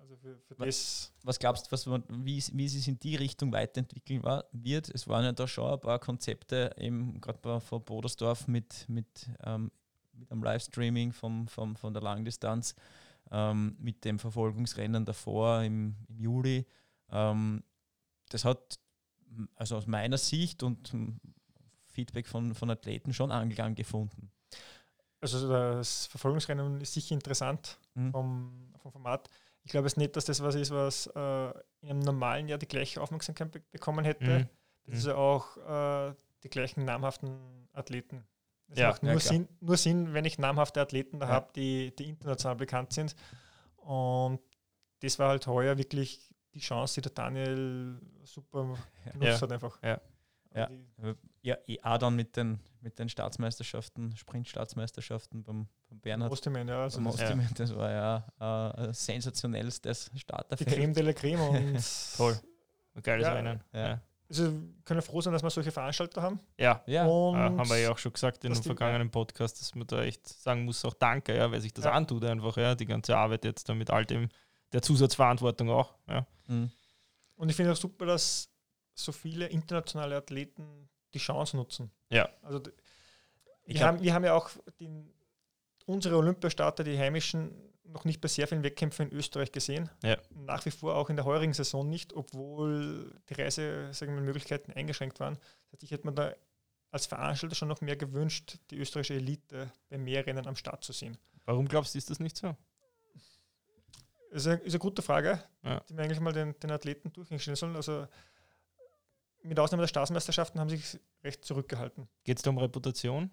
Also für, für was, was, glaubst du, was, wie, wie es in die Richtung weiterentwickeln war, wird? Es waren ja da schon ein paar Konzepte, eben gerade von Bodersdorf mit, mit, ähm, mit einem Livestreaming vom, vom, von der Langdistanz ähm, mit dem Verfolgungsrennen davor im, im Juli. Ähm, das hat also aus meiner Sicht und Feedback von, von Athleten schon Anklang gefunden. Also das Verfolgungsrennen ist sicher interessant mhm. vom, vom Format. Ich glaube es nicht, dass das was ist, was äh, in einem normalen Jahr die gleiche Aufmerksamkeit be bekommen hätte. Mhm. Das ist ja auch äh, die gleichen namhaften Athleten es ja, macht nur, ja, Sinn, nur Sinn, wenn ich namhafte Athleten da ja. habe, die, die international bekannt sind. Und das war halt heuer wirklich die Chance, die der Daniel super genutzt hat einfach. Ja. Ja. ja, auch dann mit den, mit den Staatsmeisterschaften, Sprintstaatsmeisterschaften beim, beim Bernhard. Ostermann, ja. Also das, ja. das war ja äh, ein sensationellstes Starterfeld. Die Creme de la Creme und Toll. Ein geiles ja, Rennen. Ja. Also können froh sein, dass wir solche Veranstalter haben. Ja, ja. Und haben wir ja auch schon gesagt in dem vergangenen Podcast, dass man da echt sagen muss, auch danke, ja, weil sich das ja. antut einfach, ja, die ganze Arbeit jetzt da mit all dem, der Zusatzverantwortung auch. Ja. Mhm. Und ich finde auch super, dass so viele internationale Athleten die Chance nutzen. Ja. Also wir, hab, haben, wir haben ja auch den, unsere Olympiastarter, die heimischen, noch nicht bei sehr vielen Wettkämpfen in Österreich gesehen. Ja. Nach wie vor auch in der heurigen Saison nicht, obwohl die Reisemöglichkeiten eingeschränkt waren. Das heißt, ich hätte mir da als Veranstalter schon noch mehr gewünscht, die österreichische Elite bei mehr Rennen am Start zu sehen. Warum glaubst du, ist das nicht so? Das ist eine, ist eine gute Frage, ja. die wir eigentlich mal den, den Athleten durchstellen sollen. Also mit Ausnahme der Staatsmeisterschaften haben sie sich recht zurückgehalten. Geht es da um Reputation?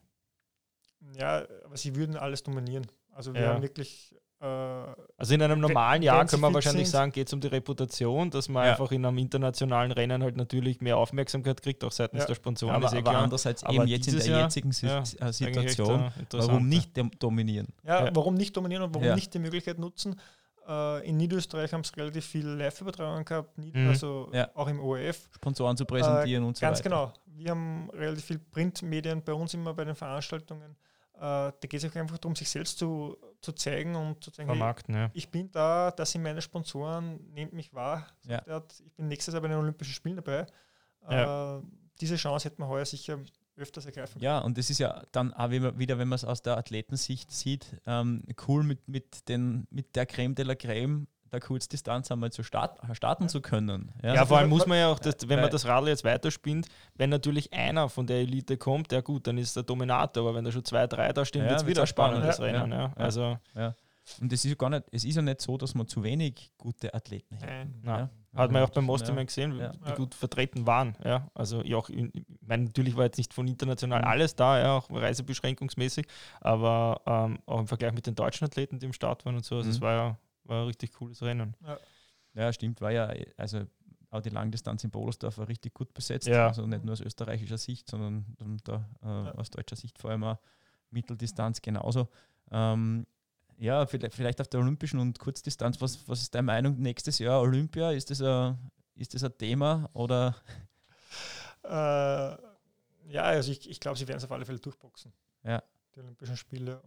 Ja, aber sie würden alles dominieren. Also wir ja. haben wirklich also in einem normalen Jahr können wir wahrscheinlich sind. sagen, geht es um die Reputation, dass man ja. einfach in einem internationalen Rennen halt natürlich mehr Aufmerksamkeit kriegt, auch seitens ja. der Sponsoren. Aber, aber andererseits aber eben jetzt in der Jahr, jetzigen ja, äh, Situation, warum nicht dominieren? Ja, warum nicht dominieren und warum nicht die Möglichkeit nutzen? Äh, in Niederösterreich haben es relativ viel Live-Übertragungen gehabt, mhm. also auch im ORF. Sponsoren zu präsentieren äh, und so ganz weiter. Ganz genau. Wir haben relativ viel Printmedien bei uns immer bei den Veranstaltungen. Äh, da geht es auch einfach darum, sich selbst zu, zu zeigen und zu zeigen, hey, ja. ich bin da, das sind meine Sponsoren, nehmt mich wahr. Ja. Ich bin nächstes Jahr bei den Olympischen Spielen dabei. Ja. Äh, diese Chance hätte man heuer sicher öfters ergreifen Ja, und das ist ja dann auch wieder, wenn man es aus der Athletensicht sieht, ähm, cool mit, mit, den, mit der Creme de la Creme der Kurzdistanz einmal zu start, starten zu können. Ja, ja vor allem muss man ja auch, das, wenn man das Radl jetzt weiterspinnt, wenn natürlich einer von der Elite kommt, ja gut, dann ist der Dominator, aber wenn da schon zwei, drei da stehen, ja, wird es wieder spannend, das Rennen. Ja. Also, ja. Und es ist, gar nicht, es ist ja nicht so, dass man zu wenig gute Athleten hat. Ja. Hat man ja auch beim Mosterman gesehen, wie gut vertreten waren. Ja. Also ja, auch in, meine, natürlich war jetzt nicht von international mhm. alles da, ja, auch reisebeschränkungsmäßig, aber ähm, auch im Vergleich mit den deutschen Athleten, die im Start waren und so, also es mhm. war ja war ein richtig cooles Rennen. Ja. ja, stimmt, war ja, also auch die Langdistanz in Bolersdorf war richtig gut besetzt. Ja. Also nicht nur aus österreichischer Sicht, sondern da, äh, ja. aus deutscher Sicht vor allem auch Mitteldistanz genauso. Ähm, ja, vielleicht, vielleicht auf der Olympischen und Kurzdistanz, was, was ist deine Meinung nächstes Jahr Olympia? Ist das ein, ist das ein Thema oder? Äh, ja, also ich, ich glaube, sie werden es auf alle Fälle durchboxen. Ja. Die Olympischen Spiele.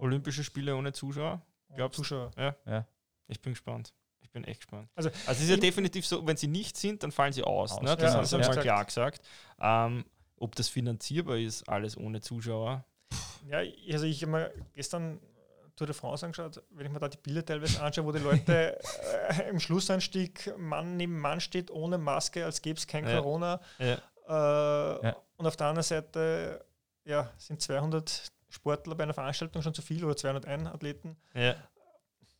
Olympische Spiele ohne Zuschauer? Glaubst Zuschauer. Ja. ja. Ich bin gespannt. Ich bin echt gespannt. Also, also es ist ja definitiv so, wenn sie nicht sind, dann fallen sie aus. aus. Ne? Das ja, haben sie ja. mal klar gesagt. Ähm, ob das finanzierbar ist, alles ohne Zuschauer. Ja, also ich habe mir gestern Tour de France angeschaut, wenn ich mir da die Bilder teilweise anschaue, wo die Leute äh, im Schlussanstieg Mann neben Mann steht, ohne Maske, als gäbe es kein ja. Corona. Ja. Äh, ja. Und auf der anderen Seite ja, sind 200 Sportler bei einer Veranstaltung schon zu viel oder 201 Athleten. Ja.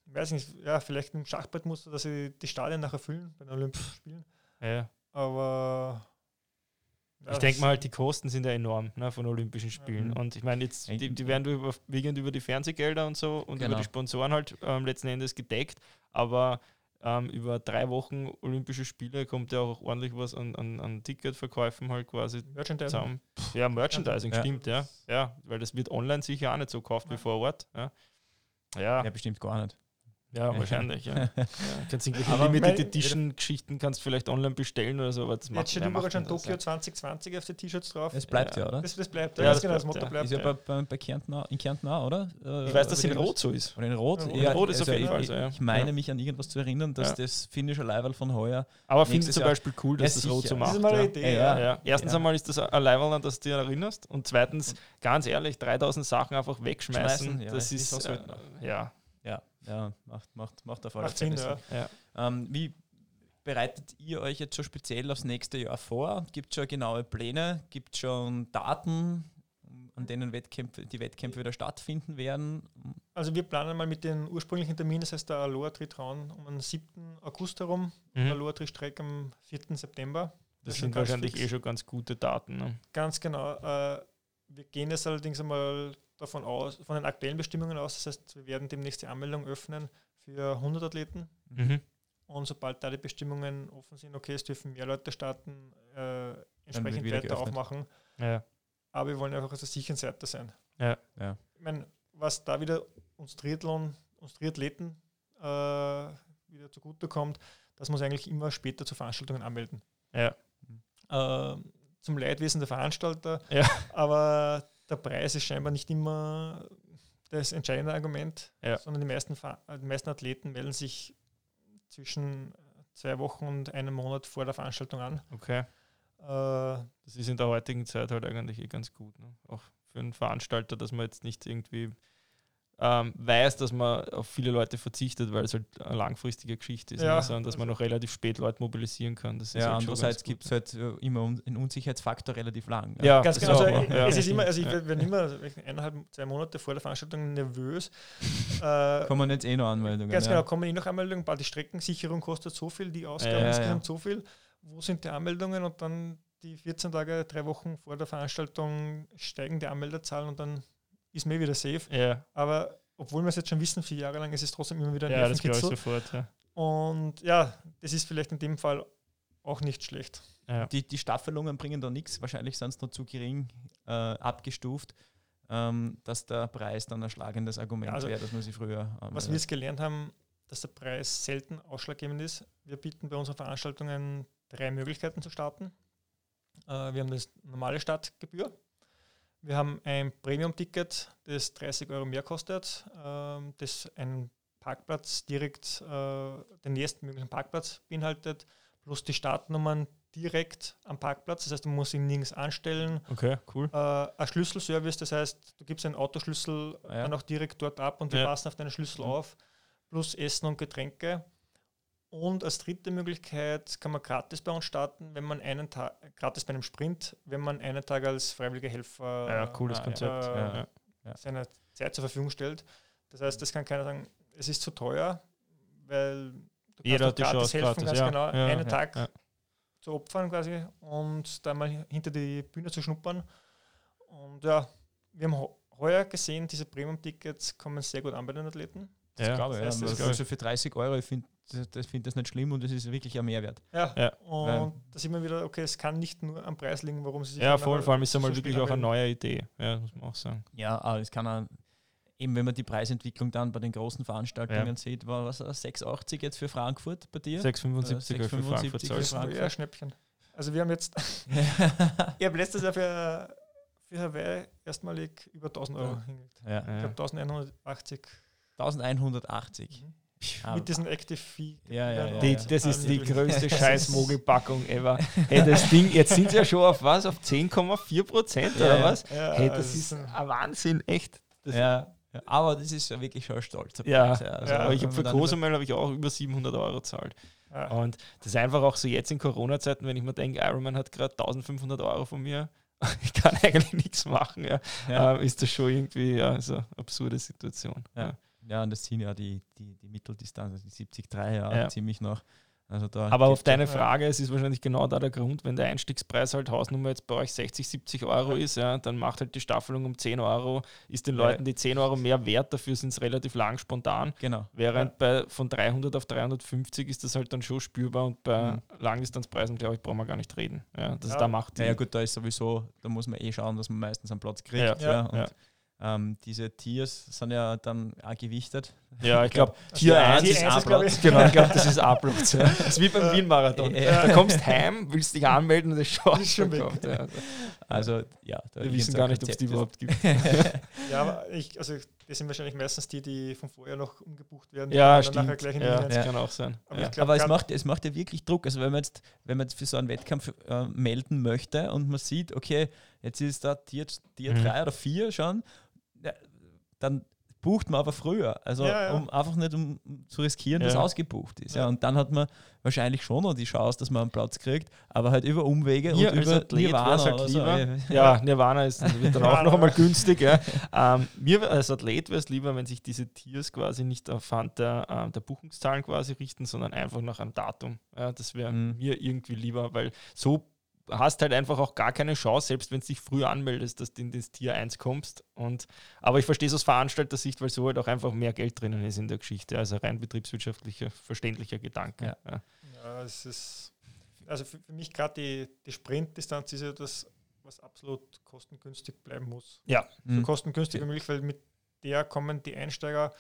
Weiß nicht, ja, vielleicht im Schachbrettmuster, dass sie die Stadien nachher füllen bei den Olympischen Spielen. Ja. Aber ich denke mal, halt, die Kosten sind ja enorm ne, von Olympischen Spielen. Ja. Und ich meine, jetzt, die, die werden überwiegend über die Fernsehgelder und so und genau. über die Sponsoren halt ähm, letzten Endes gedeckt. Aber ähm, über drei Wochen Olympische Spiele kommt ja auch ordentlich was an, an, an Ticketverkäufen halt quasi Merchandising. zusammen. Ja, Merchandising, ja. stimmt, ja. Ja, weil das wird online sicher auch nicht so gekauft ja. wie vor Ort. Ja. Ja. ja, bestimmt gar nicht. Ja, wahrscheinlich. Ja. ja. Kannst irgendwelche aber Limited Edition Geschichten kannst vielleicht online bestellen oder so. Aber das Jetzt steht überall schon Tokio 2020 auf die T-Shirts drauf. Es bleibt ja, ja oder? Das, das, bleibt, ja, das, genau, das Motto bleibt. Ist ja, bei, bei, bei Kärnten, in Kärnten auch, oder? Ich weiß, dass es in Rot so ist. Oder in Rot? Ja, in Rot ist also auf jeden Fall so, ja. Ich meine mich an irgendwas zu erinnern, dass das finnische Level von heuer. Aber finde ich zum Beispiel cool, dass das Rot so macht. Das ist mal eine Idee. Erstens einmal ist das ein an das du dich erinnerst. Und zweitens, ganz ehrlich, 3000 Sachen einfach wegschmeißen. Das ist, ja ja, ja, macht, macht, macht auf alle Fälle Sinn. Ja. Ähm, wie bereitet ihr euch jetzt schon speziell aufs nächste Jahr vor? Gibt es schon genaue Pläne? Gibt es schon Daten, an denen Wettkämpfe, die Wettkämpfe wieder stattfinden werden? Also wir planen mal mit den ursprünglichen Terminen, das heißt der Aloha Tritraun um den 7. August herum, mhm. Aloha Tristreck am 4. September. Das, das sind wahrscheinlich fix. eh schon ganz gute Daten. Ne? Ganz genau. Äh, wir gehen jetzt allerdings einmal davon aus, von den aktuellen Bestimmungen aus. Das heißt, wir werden demnächst die Anmeldung öffnen für 100 Athleten. Mhm. Und sobald da die Bestimmungen offen sind, okay, es dürfen mehr Leute starten, äh, entsprechend weiter geöffnet. aufmachen. Ja. Aber wir wollen einfach auf der sicheren Seite sein. Ja. Ja. Ich meine, was da wieder uns Triathlon, uns Triathleten äh, wieder zugutekommt, dass man eigentlich immer später zu Veranstaltungen anmelden. Ja. Äh, zum Leidwesen der Veranstalter. Ja. Aber der Preis ist scheinbar nicht immer das entscheidende Argument, ja. sondern die meisten, die meisten Athleten melden sich zwischen zwei Wochen und einem Monat vor der Veranstaltung an. Okay. Äh, das ist in der heutigen Zeit halt eigentlich eh ganz gut. Ne? Auch für einen Veranstalter, dass man jetzt nicht irgendwie ähm, weiß, dass man auf viele Leute verzichtet, weil es halt eine langfristige Geschichte ist, ja. ne? sondern dass man noch relativ spät Leute mobilisieren kann. Das ja, halt andererseits gibt es halt äh, immer einen Unsicherheitsfaktor relativ lang. Ja, ganz genau. Also, ja, es ist immer, also ich ja. werde immer eineinhalb, zwei Monate vor der Veranstaltung nervös. äh, kommen jetzt eh noch Anmeldungen. Ganz genau, kommen eh noch Anmeldungen, die Streckensicherung kostet so viel, die Ausgaben insgesamt so viel. Wo sind die Anmeldungen und dann die 14 Tage, drei Wochen vor der Veranstaltung steigen die Anmelderzahlen und dann ist mir wieder safe. Ja. Aber obwohl wir es jetzt schon wissen, vier Jahre lang, ist es trotzdem immer wieder ein Ja, das glaube ich sofort. Ja. Und ja, das ist vielleicht in dem Fall auch nicht schlecht. Ja. Die, die Staffelungen bringen da nichts, wahrscheinlich sind es noch zu gering äh, abgestuft, ähm, dass der Preis dann ein schlagendes Argument ja, also wäre, dass man sie früher. Ähm, was wir jetzt gelernt haben, dass der Preis selten ausschlaggebend ist. Wir bieten bei unseren Veranstaltungen drei Möglichkeiten zu starten. Äh, wir haben das normale Startgebühr, wir haben ein Premium-Ticket, das 30 Euro mehr kostet, ähm, das einen Parkplatz direkt, äh, den nächstmöglichen Parkplatz beinhaltet, plus die Startnummern direkt am Parkplatz. Das heißt, man muss ihn nirgends anstellen. Okay, cool. Äh, ein Schlüsselservice, das heißt, du gibst einen Autoschlüssel ah, ja. dann auch direkt dort ab und wir ja. passen auf deinen Schlüssel mhm. auf, plus Essen und Getränke. Und als dritte Möglichkeit kann man gratis bei uns starten, wenn man einen Tag, gratis bei einem Sprint, wenn man einen Tag als freiwilliger Helfer ja, cooles Konzept. Äh, ja, ja. seine Zeit zur Verfügung stellt. Das heißt, das kann keiner sagen, es ist zu teuer, weil du Jeder hat die Chance helfen, gratis, ganz genau, einen Tag zu opfern quasi und da mal hinter die Bühne zu schnuppern. Und ja, wir haben heuer gesehen, diese Premium-Tickets kommen sehr gut an bei den Athleten. Das ja, glaube ich. Das ja. Also für 30 Euro, ich finde das, find das nicht schlimm und das ist wirklich ein Mehrwert. Ja, ja. und ja. da sieht man wieder, okay, es kann nicht nur am Preis liegen, warum sie sich. Ja, vor, vor allem ist es einmal wirklich auch eine neue Idee, ja, muss man auch sagen. Ja, aber es kann auch, eben wenn man die Preisentwicklung dann bei den großen Veranstaltungen ja. sieht, war was 6,80 jetzt für Frankfurt bei dir? 6,75 für Frankfurt. Für Frankfurt. Ja, Schnäppchen. Also wir haben jetzt, ich habe letztes Jahr für, für Hawaii erstmalig über 1000 Euro ja. hingelegt. Ja. Ich glaube 1180. 1180. Mhm. Mit diesem Active Fee. Ja, ja, ja, die, das ist die größte Scheiß-Mogelpackung ever. Hey, das Ding, jetzt sind sie ja schon auf was? Auf 10,4 Prozent oder was? hey, das also ist ein Wahnsinn, echt. Das ja. Aber das ist ja wirklich schon stolz. Ja, also, ja, aber ich habe für Cozumel habe ich auch über 700 Euro gezahlt. Ja. Und das ist einfach auch so jetzt in Corona-Zeiten, wenn ich mir denke, Ironman hat gerade 1500 Euro von mir, ich kann eigentlich nichts machen, ja, ja. Äh, ist das schon irgendwie ja, so eine absurde Situation. Ja. Ja, und das sind ja die, die, die Mitteldistanz, also die 73 ja, ja. ziemlich noch. Also Aber auf deine Frage, es ist wahrscheinlich genau da der Grund, wenn der Einstiegspreis halt Hausnummer jetzt bei euch 60, 70 Euro ist, ja, dann macht halt die Staffelung um 10 Euro, ist den Leuten die 10 Euro mehr wert, dafür sind es relativ lang spontan. Genau. Während ja. bei von 300 auf 350 ist das halt dann schon spürbar und bei mhm. Langdistanzpreisen, glaube ich, brauchen wir gar nicht reden. Ja, das ja. da macht ja, ja, gut, da ist sowieso, da muss man eh schauen, dass man meistens einen Platz kriegt. Ja. ja. Ähm, diese Tiers sind ja dann auch gewichtet. Ja, ich glaube, Tier 1 ist A-Platz. Genau, ich glaube, das ist A-Platz. Ja. Das ist wie beim Wien-Marathon. Da kommst du heim, willst dich anmelden und das schaut schon weg. Ja. Also, ja. Wir wissen gar nicht, ob es die überhaupt gibt. ja, aber ich, also das sind wahrscheinlich meistens die, die vom Vorjahr noch umgebucht werden. Ja, stimmt. ja, das kann auch sein. Aber, ja. Glaub, aber es, macht, es macht ja wirklich Druck. Also wenn man jetzt, wenn man jetzt für so einen Wettkampf äh, melden möchte und man sieht, okay, jetzt ist da Tier 3 mhm. oder 4 schon dann bucht man aber früher. Also ja, ja. um einfach nicht um zu riskieren, dass ausgebucht ist. Ja. Und dann hat man wahrscheinlich schon noch die Chance, dass man einen Platz kriegt, aber halt über Umwege und über Athlet Nirvana. Halt so. Ja, Nirvana ist wird dann auch noch einmal günstig. Ja. Ähm, mir als Athlet wäre es lieber, wenn sich diese Tiers quasi nicht anhand der, äh, der Buchungszahlen quasi richten, sondern einfach nach einem Datum. Ja, das wäre mhm. mir irgendwie lieber, weil so hast halt einfach auch gar keine Chance, selbst wenn du dich früh anmeldest, dass du in das Tier 1 kommst. Und, aber ich verstehe es aus Veranstalter-Sicht, weil so halt auch einfach mehr Geld drinnen ist in der Geschichte. Also rein betriebswirtschaftlicher, verständlicher Gedanke. Ja, ja. ja es ist, also für, für mich gerade die, die Sprintdistanz ist ja das, was absolut kostengünstig bleiben muss. Ja. So mhm. kostengünstig wie möglich, weil mit der kommen die Einsteiger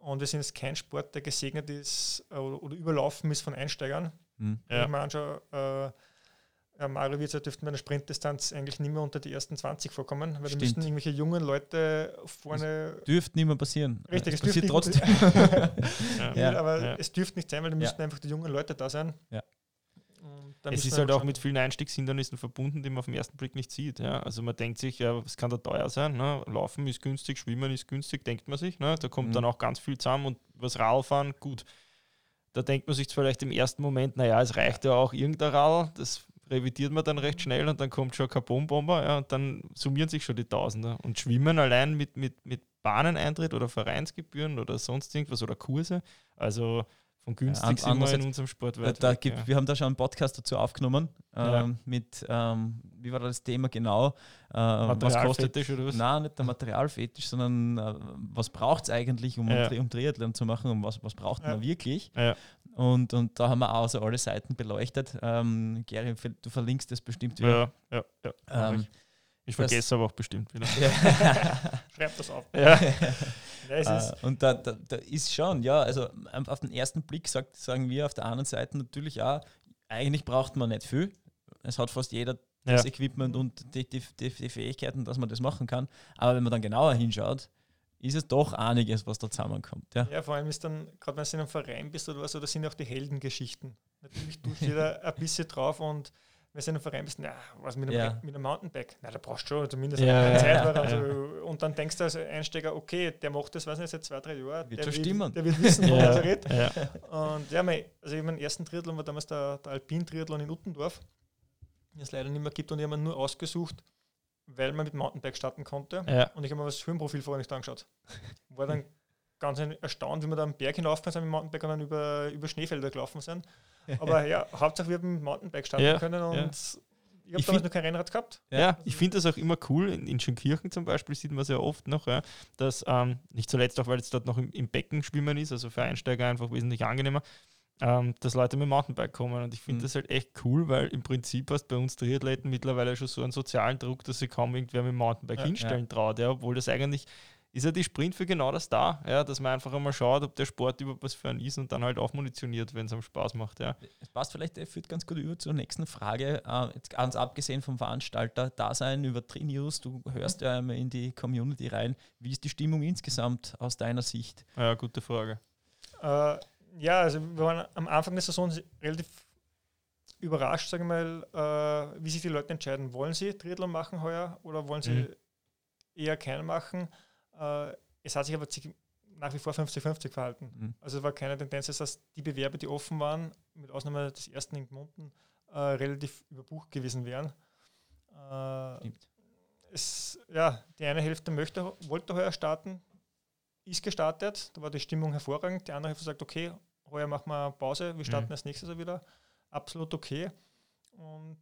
und wir sind jetzt kein Sport, der gesegnet ist äh, oder, oder überlaufen ist von Einsteigern. Mhm. Ja. Wenn ich mir anschaue, äh, ja, Mario Wirtz dürften bei einer Sprintdistanz eigentlich nicht mehr unter die ersten 20 vorkommen, weil da müssten irgendwelche jungen Leute vorne. Das dürfte nicht mehr passieren. Richtig, es passiert trotzdem. ja. ja. aber ja. es dürfte nicht sein, weil da müssten einfach die jungen Leute da sein. Ja. Es ist halt auch mit vielen Einstiegshindernissen verbunden, die man auf den ersten Blick nicht sieht. Ja. Also man denkt sich, ja, es kann da teuer sein. Ne? Laufen ist günstig, Schwimmen ist günstig, denkt man sich. Ne? Da kommt mhm. dann auch ganz viel zusammen und was Radfahren, gut. Da denkt man sich vielleicht im ersten Moment, naja, es reicht ja auch irgendein Rad, das revidiert man dann recht schnell und dann kommt schon Carbonbomber ja, und dann summieren sich schon die Tausender. Und Schwimmen allein mit, mit, mit Bahneneintritt oder Vereinsgebühren oder sonst irgendwas oder Kurse, also von günstig ja, sind wir in unserem Sport da, da gibt, ja. Wir haben da schon einen Podcast dazu aufgenommen ähm, ja. mit, ähm, wie war das Thema genau? Äh, Materialfetisch oder was? Nein, nicht der Materialfetisch, sondern äh, was braucht es eigentlich, um, um Triathlon zu machen und was, was braucht man wirklich? Und, und da haben wir auch so alle Seiten beleuchtet. Ähm, Gary, du verlinkst das bestimmt wieder. Ja, ja, ja. Ähm, ich vergesse aber auch bestimmt wieder. Schreib das auf. Ja. ja uh, und da, da, da, ist schon, ja, also auf den ersten Blick sagt, sagen wir auf der anderen Seite natürlich auch, eigentlich braucht man nicht viel. Es hat fast jeder das ja. Equipment und die, die, die, die Fähigkeiten, dass man das machen kann. Aber wenn man dann genauer hinschaut, ist es doch einiges, was da zusammenkommt. Ja, ja vor allem ist dann, gerade wenn du in einem Verein bist oder was, oder sind auch die Heldengeschichten. Natürlich tut jeder ein bisschen drauf und wenn du in einem Verein bist, na, was mit einem, ja. mit einem Mountainbike? Na, da brauchst du schon zumindest ja, eine Zeit. Ja, also, Und dann denkst du als Einsteiger, okay, der macht das, weiß nicht, seit zwei, drei Jahren. Wird der, stimmen. der wird wissen, worüber er redet. Und ja, mein, also ich meinen ersten Triathlon war damals der, der Alpin-Triathlon in Uttendorf, den es leider nicht mehr gibt und ich habe mir nur ausgesucht, weil man mit Mountainbike starten konnte. Ja. Und ich habe mir das Höhenprofil vorher nicht angeschaut. War dann ganz erstaunt, wie wir da am Berg hinaufgefahren sind mit dem Mountainbike und dann über, über Schneefelder gelaufen sind. Aber ja, Hauptsache wir haben Mountainbike starten ja, können und ja. ich habe damals noch kein Rennrad gehabt. Ja, ja ich finde das auch immer cool. In, in Schönkirchen zum Beispiel sieht man sehr oft noch, ja, dass ähm, nicht zuletzt auch, weil es dort noch im, im Becken schwimmen ist, also für Einsteiger einfach wesentlich angenehmer, ähm, dass Leute mit Mountainbike kommen. Und ich finde mhm. das halt echt cool, weil im Prinzip hast bei uns Triathleten mittlerweile schon so einen sozialen Druck, dass sich kaum irgendwer mit dem Mountainbike ja, hinstellen ja. traut, ja, obwohl das eigentlich ist ja die Sprint für genau das da, ja, dass man einfach einmal schaut, ob der Sport überhaupt was für einen ist und dann halt auch munitioniert, wenn es am Spaß macht. Ja. Es passt vielleicht, er führt ganz gut über zur nächsten Frage. Äh, jetzt ganz abgesehen vom Veranstalter, Dasein über Tri-News, du hörst ja einmal in die Community rein. Wie ist die Stimmung insgesamt aus deiner Sicht? Ja, gute Frage. Äh, ja, also wir waren am Anfang der Saison relativ überrascht, sagen wir mal, äh, wie sich die Leute entscheiden. Wollen sie Triathlon machen heuer oder wollen sie mhm. eher keinen machen? Äh, es hat sich aber nach wie vor 50-50 verhalten. Mhm. Also es war keine Tendenz, dass die Bewerber, die offen waren, mit Ausnahme des ersten in Gmunden, äh, relativ überbucht gewesen wären. Äh, es, ja, die eine Hälfte möchte, wollte heuer starten, ist gestartet, da war die Stimmung hervorragend. Die andere Hälfte sagt, okay, heuer machen wir Pause, wir starten mhm. als nächstes wieder. Absolut okay. Und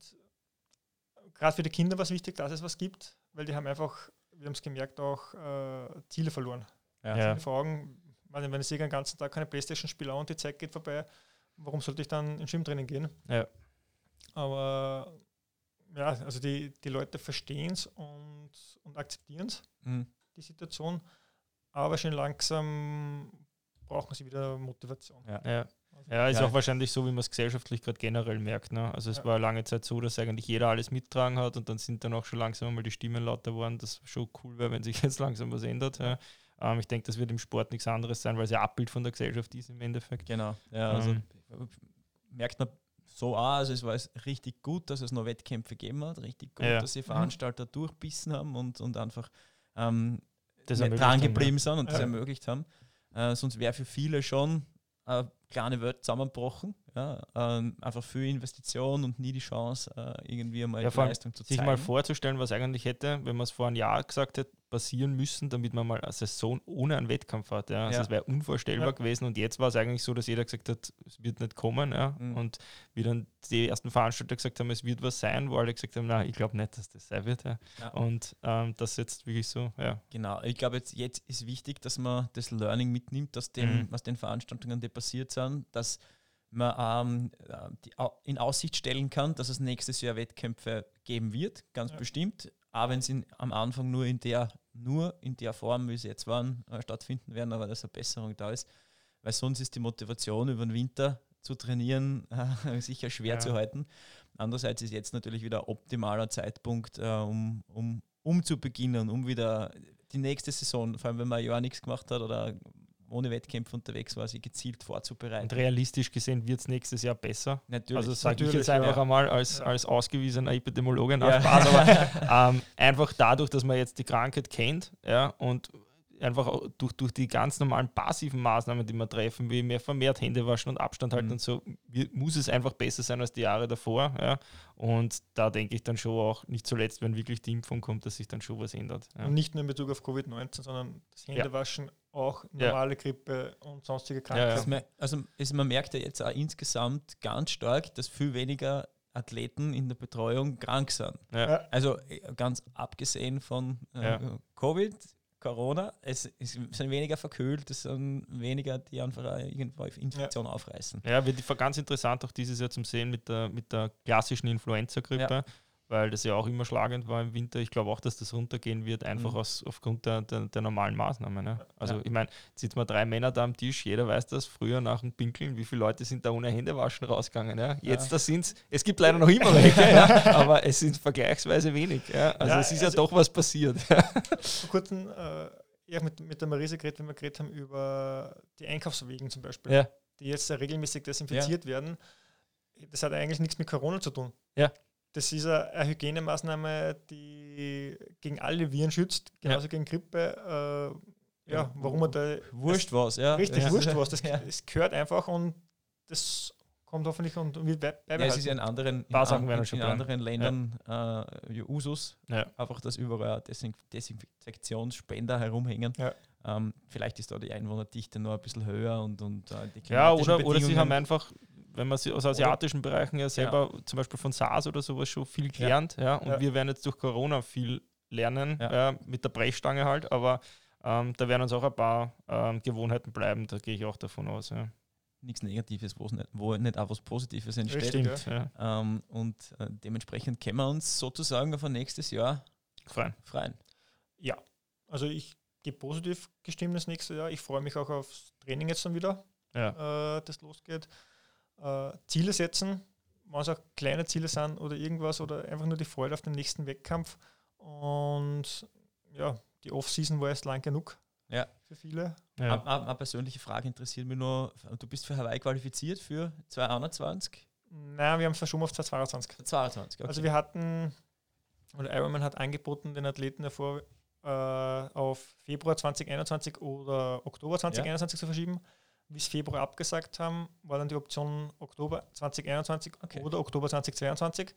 gerade für die Kinder war es wichtig, dass es was gibt, weil die haben einfach, wir haben es gemerkt, auch äh, Ziele verloren. Ja. vor Augen, wenn ich sehe den ganzen Tag keine Playstation-Spieler und die Zeit geht vorbei, warum sollte ich dann ins Schwimmtraining gehen? Ja. Aber ja, also die, die Leute verstehen es und, und akzeptieren es, mhm. die Situation aber schon langsam brauchen sie wieder Motivation. Ja, ja. Also ja ist ja. auch wahrscheinlich so, wie man es gesellschaftlich gerade generell merkt. Ne? Also es ja. war lange Zeit so, dass eigentlich jeder alles mittragen hat und dann sind dann auch schon langsam mal die Stimmen lauter geworden, das schon cool wäre, wenn sich jetzt langsam was ändert. Ja. Ähm, ich denke, das wird im Sport nichts anderes sein, weil es ja Abbild von der Gesellschaft ist im Endeffekt. Genau, ja, also ähm. merkt man so auch, also es war richtig gut, dass es noch Wettkämpfe gegeben hat, richtig gut, dass die Veranstalter mhm. durchbissen haben und, und einfach ähm, das dran geblieben sind und das ermöglicht haben. Äh, sonst wäre für viele schon eine kleine Welt zusammengebrochen. Ja, ähm, einfach viel Investition und nie die Chance, äh, irgendwie mal ja, Leistung zu zeigen. Sich mal vorzustellen, was eigentlich hätte, wenn man es vor einem Jahr gesagt hätte, passieren müssen, damit man mal eine Saison ohne einen Wettkampf hat. Ja. Also ja. das wäre unvorstellbar ja. gewesen und jetzt war es eigentlich so, dass jeder gesagt hat, es wird nicht kommen. Ja. Mhm. Und wie dann die ersten Veranstalter gesagt haben, es wird was sein, wo alle gesagt haben, na, ich glaube nicht, dass das sein wird. Ja. ja. Und ähm, das jetzt wirklich so, ja. Genau, ich glaube, jetzt, jetzt ist wichtig, dass man das Learning mitnimmt, aus dem, mhm. was den Veranstaltungen, die passiert sind, dass man ähm, die, in Aussicht stellen kann, dass es nächstes Jahr Wettkämpfe geben wird, ganz ja. bestimmt auch wenn sie am Anfang nur in der, nur in der Form, wie sie jetzt waren, äh, stattfinden werden, aber dass eine Besserung da ist. Weil sonst ist die Motivation über den Winter zu trainieren äh, sicher schwer ja. zu halten. Andererseits ist jetzt natürlich wieder ein optimaler Zeitpunkt, äh, um, um, um zu beginnen, um wieder die nächste Saison, vor allem wenn man ein Jahr nichts gemacht hat oder ohne Wettkämpfe unterwegs war, sie gezielt vorzubereiten. Und realistisch gesehen wird es nächstes Jahr besser. Natürlich. Also sage ich jetzt einfach ja. einmal als, als ausgewiesener Epidemiologe nach ja. Spaß, aber ähm, einfach dadurch, dass man jetzt die Krankheit kennt ja, und einfach durch, durch die ganz normalen passiven Maßnahmen, die wir treffen, wie mehr vermehrt Hände waschen und Abstand halten mhm. und so, muss es einfach besser sein als die Jahre davor. Ja. Und da denke ich dann schon auch, nicht zuletzt, wenn wirklich die Impfung kommt, dass sich dann schon was ändert. Ja. Und nicht nur in Bezug auf Covid-19, sondern das Händewaschen ja. Auch normale Grippe und sonstige Krankheiten. Ja, also, also man merkt ja jetzt auch insgesamt ganz stark, dass viel weniger Athleten in der Betreuung krank sind. Ja. Also äh, ganz abgesehen von äh, ja. Covid Corona, es, es, sind weniger verkühlt, es sind weniger, die einfach irgendwo Infektion ja. aufreißen. Ja, wird ganz interessant auch dieses Jahr zum Sehen mit der, mit der klassischen Influenza-Grippe. Ja weil das ja auch immer schlagend war im Winter. Ich glaube auch, dass das runtergehen wird, einfach mhm. aus, aufgrund der, der, der normalen Maßnahmen. Ne? Also ja. ich meine, sitzen wir drei Männer da am Tisch, jeder weiß das, früher nach dem Pinkeln, wie viele Leute sind da ohne Händewaschen rausgegangen. Ja? Jetzt ja. da sind es, es gibt leider noch immer welche, ja? aber es sind vergleichsweise wenig. Ja? Also es ist also ja doch was passiert. Vor kurzem äh, ich mit, mit der Marise geredet, wenn wir geredet haben über die Einkaufswegen zum Beispiel, die jetzt regelmäßig desinfiziert werden. Das hat eigentlich nichts mit Corona zu tun. Ja das ist eine Hygienemaßnahme, die gegen alle Viren schützt, genauso ja. gegen Grippe. Äh, ja, warum man da. Wurscht was, ja. Richtig, ja. wurscht was. Das, das gehört einfach und das kommt hoffentlich und wird beibehalten. Ja, es ist ja in anderen, in, an, in, in anderen Ländern ja. äh, Usus, ja. einfach, dass überall Desinfektionsspender herumhängen. Ja. Ähm, vielleicht ist da die Einwohnerdichte noch ein bisschen höher und, und äh, die Ja, oder, oder sie haben einfach wenn man aus asiatischen oder? Bereichen ja selber ja. zum Beispiel von SARS oder sowas schon viel gelernt, ja, ja und wir werden jetzt durch Corona viel lernen, ja. mit der Brechstange halt, aber ähm, da werden uns auch ein paar ähm, Gewohnheiten bleiben, da gehe ich auch davon aus. Ja. Nichts Negatives, nicht, wo nicht auch was Positives entsteht. Stimmt, ja. ähm, und äh, dementsprechend können wir uns sozusagen auf ein nächstes Jahr freien. freien. Ja, also ich gehe positiv gestimmt das nächste Jahr. Ich freue mich auch aufs Training jetzt dann wieder, ja. äh, das losgeht. Äh, Ziele setzen, wenn es auch kleine Ziele sind oder irgendwas oder einfach nur die Freude auf den nächsten Wettkampf. Und ja, die Off-Season war erst lang genug ja. für viele. Ja. Eine, eine, persönliche Frage interessiert mich nur: Du bist für Hawaii qualifiziert für 2021? Nein, wir haben es verschoben auf 2022. 2022, okay. Also, wir hatten, oder Ironman hat angeboten, den Athleten davor äh, auf Februar 2021 oder Oktober 2021 ja. zu verschieben. Wie es Februar abgesagt haben, war dann die Option Oktober 2021 okay. oder Oktober 2022.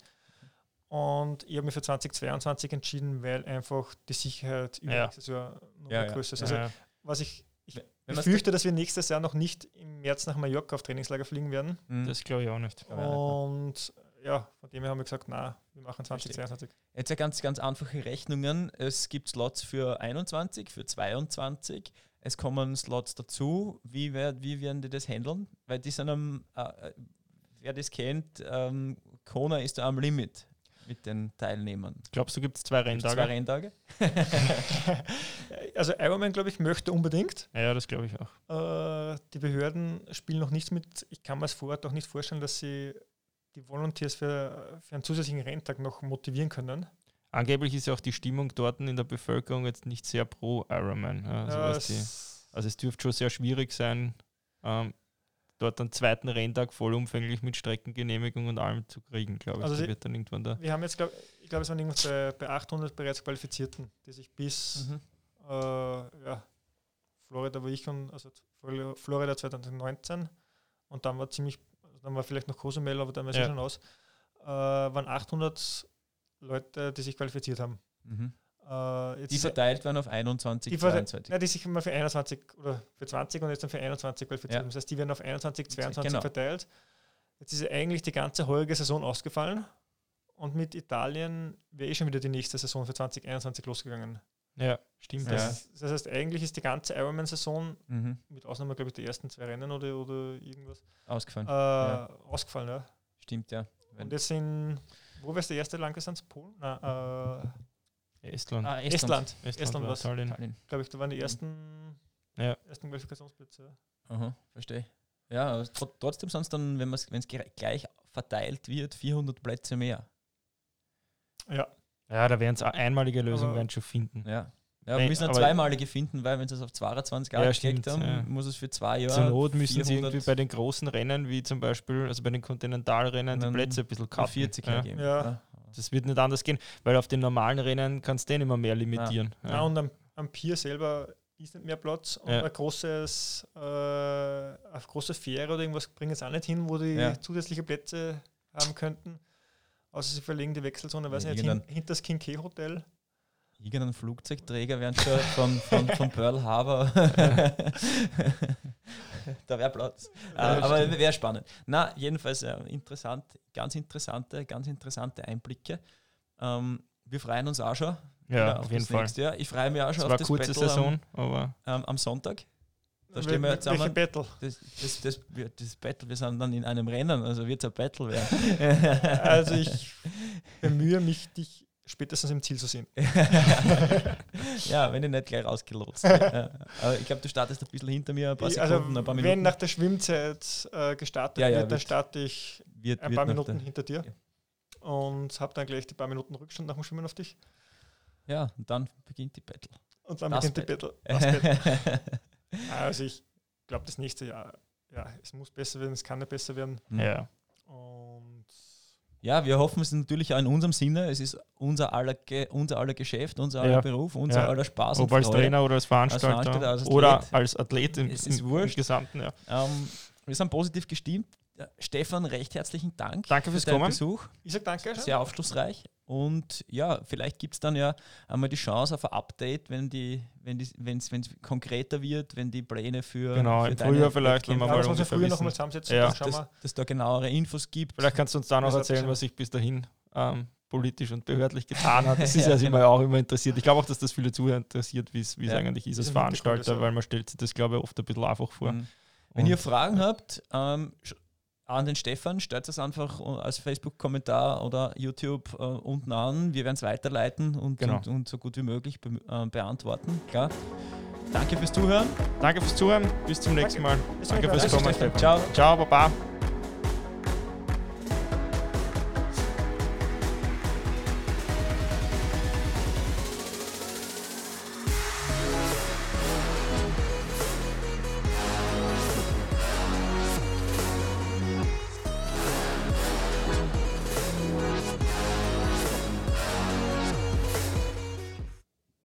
Und ich habe mich für 2022 entschieden, weil einfach die Sicherheit über ja. nächstes Jahr noch ja, größer ist. Also, ja. was ich, ich befürchte, dass wir nächstes Jahr noch nicht im März nach Mallorca auf Trainingslager fliegen werden. Mhm. Das glaube ich auch nicht. Und ja, von dem her haben wir gesagt, na, wir machen 2022. Jetzt ja ganz, ganz einfache Rechnungen. Es gibt Slots für 21, für 22. Es kommen Slots dazu. Wie, wer, wie werden die das handeln? Weil die sind am, äh, äh wer das kennt, ähm, Kona ist da am Limit mit den Teilnehmern. Glaubst du, gibt es zwei Renntage? Zwei Renntage? also Ironman, glaube ich, möchte unbedingt. Ja, das glaube ich auch. Äh, die Behörden spielen noch nichts mit. Ich kann mir es vor Ort auch nicht vorstellen, dass sie die Volunteers für, für einen zusätzlichen Renntag noch motivieren können. Angeblich ist ja auch die Stimmung dort in der Bevölkerung jetzt nicht sehr pro Ironman. Also, ja, es, also es dürfte schon sehr schwierig sein, ähm, dort einen zweiten Renntag vollumfänglich mit Streckengenehmigung und allem zu kriegen, glaube ich. Also sie, wird dann irgendwann da. Wir haben jetzt, glaub, ich glaube, es waren irgendwas bei, bei 800 bereits Qualifizierten, die sich bis mhm. äh, ja, Florida, wo ich schon, also Florida 2019 und dann war ziemlich, dann war vielleicht noch Cozumel, aber dann war es ja. schon aus, äh, waren 800 Leute, die sich qualifiziert haben. Mhm. Äh, die verteilt werden auf 21, die 22. Ja, die sich immer für 21 oder für 20 und jetzt dann für 21 qualifiziert. Ja. Das heißt, die werden auf 21, 22 genau. verteilt. Jetzt ist eigentlich die ganze heurige Saison ausgefallen und mit Italien wäre eh schon wieder die nächste Saison für 2021 losgegangen. Ja, stimmt. Das, ja. das heißt, eigentlich ist die ganze Ironman-Saison, mhm. mit Ausnahme, glaube ich, der ersten zwei Rennen oder, oder irgendwas, ausgefallen. Äh, ja. Ausgefallen, ja. Stimmt, ja. Wenn und jetzt sind, wo es der erste Landgesandt? Polen? Nein, äh, Estland. Ah, Estland. Estland, Estland war Tallinn. Tallinn. Glaube ich, da waren die ersten, ja. ersten Qualifikationsplätze. Aha, verstehe. Ja, tr trotzdem sind es dann, wenn es gleich verteilt wird, 400 Plätze mehr. Ja. Ja, da werden es einmalige Lösungen werden schon finden. Ja. Ja, wir müssen eine zweimalige finden, weil wenn sie es auf 22 ja, stimmt, haben, ja. muss es für zwei Jahre. Zur Not müssen sie irgendwie bei den großen Rennen, wie zum Beispiel, also bei den Kontinentalrennen, die Plätze ein bisschen cutten. 40 ja. geben. Ja. Das wird nicht anders gehen, weil auf den normalen Rennen kannst du den immer mehr limitieren. Ja, ja. und am, am Pier selber ist nicht mehr Platz und ja. ein großes, äh, eine große Fähre oder irgendwas bringen es auch nicht hin, wo die ja. zusätzliche Plätze haben könnten. Außer sie verlegen die Wechselzone, weiß ja, nicht, hin, hinter das King K Hotel. Irgendein Flugzeugträger werden schon von, von, von Pearl Harbor. da wäre Platz. Ja, uh, aber wäre spannend. Na, jedenfalls äh, interessant, ganz interessante, ganz interessante Einblicke. Ähm, wir freuen uns auch schon. Ja, auf, auf jeden Fall. Jahr. Ich freue mich auch schon das auf das kurze Battle Saison, am, aber ähm, am Sonntag. Da stehen wir zusammen. Battle? Das, das, das, das, Battle, wir sind dann in einem Rennen, also wird es ein Battle werden. also ich bemühe mich, dich spätestens im Ziel zu sehen. ja, wenn ich nicht gleich rausgelotst. ja. Aber ich glaube, du startest ein bisschen hinter mir, ein paar also Sekunden, ein paar Minuten. Wenn nach der Schwimmzeit äh, gestartet ja, ja, wird, dann starte ich wird, ein paar Minuten hinter dir und habe dann gleich die paar Minuten Rückstand nach dem Schwimmen auf dich. Ja, und dann beginnt die Battle. Und dann das beginnt Battle. die Battle. also ich glaube, das nächste Jahr, ja, es muss besser werden, es kann nicht besser werden. Ja. Und ja, wir hoffen es natürlich auch in unserem Sinne. Es ist unser aller, unser aller Geschäft, unser aller ja. Beruf, unser ja. aller Spaß. Ob als Trainer oder als Veranstalter, als Veranstalter als oder als Athlet im, es ist im, im Gesamten. Ja. Ähm, wir sind positiv gestimmt. Stefan, recht herzlichen Dank danke fürs für deinen Kommen. Besuch. Ich sage danke. Sehr aufschlussreich. Und ja, vielleicht gibt es dann ja einmal die Chance auf ein Update, wenn die, wenn es wenn konkreter wird, wenn die Pläne für. Genau, für im Frühjahr vielleicht, wenn wir mal. Ja, früher noch mal zusammensetzen, ja. dass, dass da genauere Infos gibt. Vielleicht kannst du uns da noch erzählen, was sich bis dahin ähm, politisch und behördlich getan hat. Das ist ja, ja genau. auch immer interessiert. Ich glaube auch, dass das viele Zuhörer interessiert, wie es ja, eigentlich ist als Veranstalter, weil man stellt sich das, glaube ich, oft ein bisschen einfach vor. Mhm. Wenn ihr Fragen habt, ähm, an den Stefan, stellt es einfach als Facebook-Kommentar oder YouTube äh, unten an. Wir werden es weiterleiten und, genau. und, und, so gut wie möglich be äh, beantworten. Klar. Danke fürs Zuhören. Danke fürs Zuhören. Bis zum nächsten Mal. Danke, Danke fürs Kommen. Ciao. Ciao, Baba.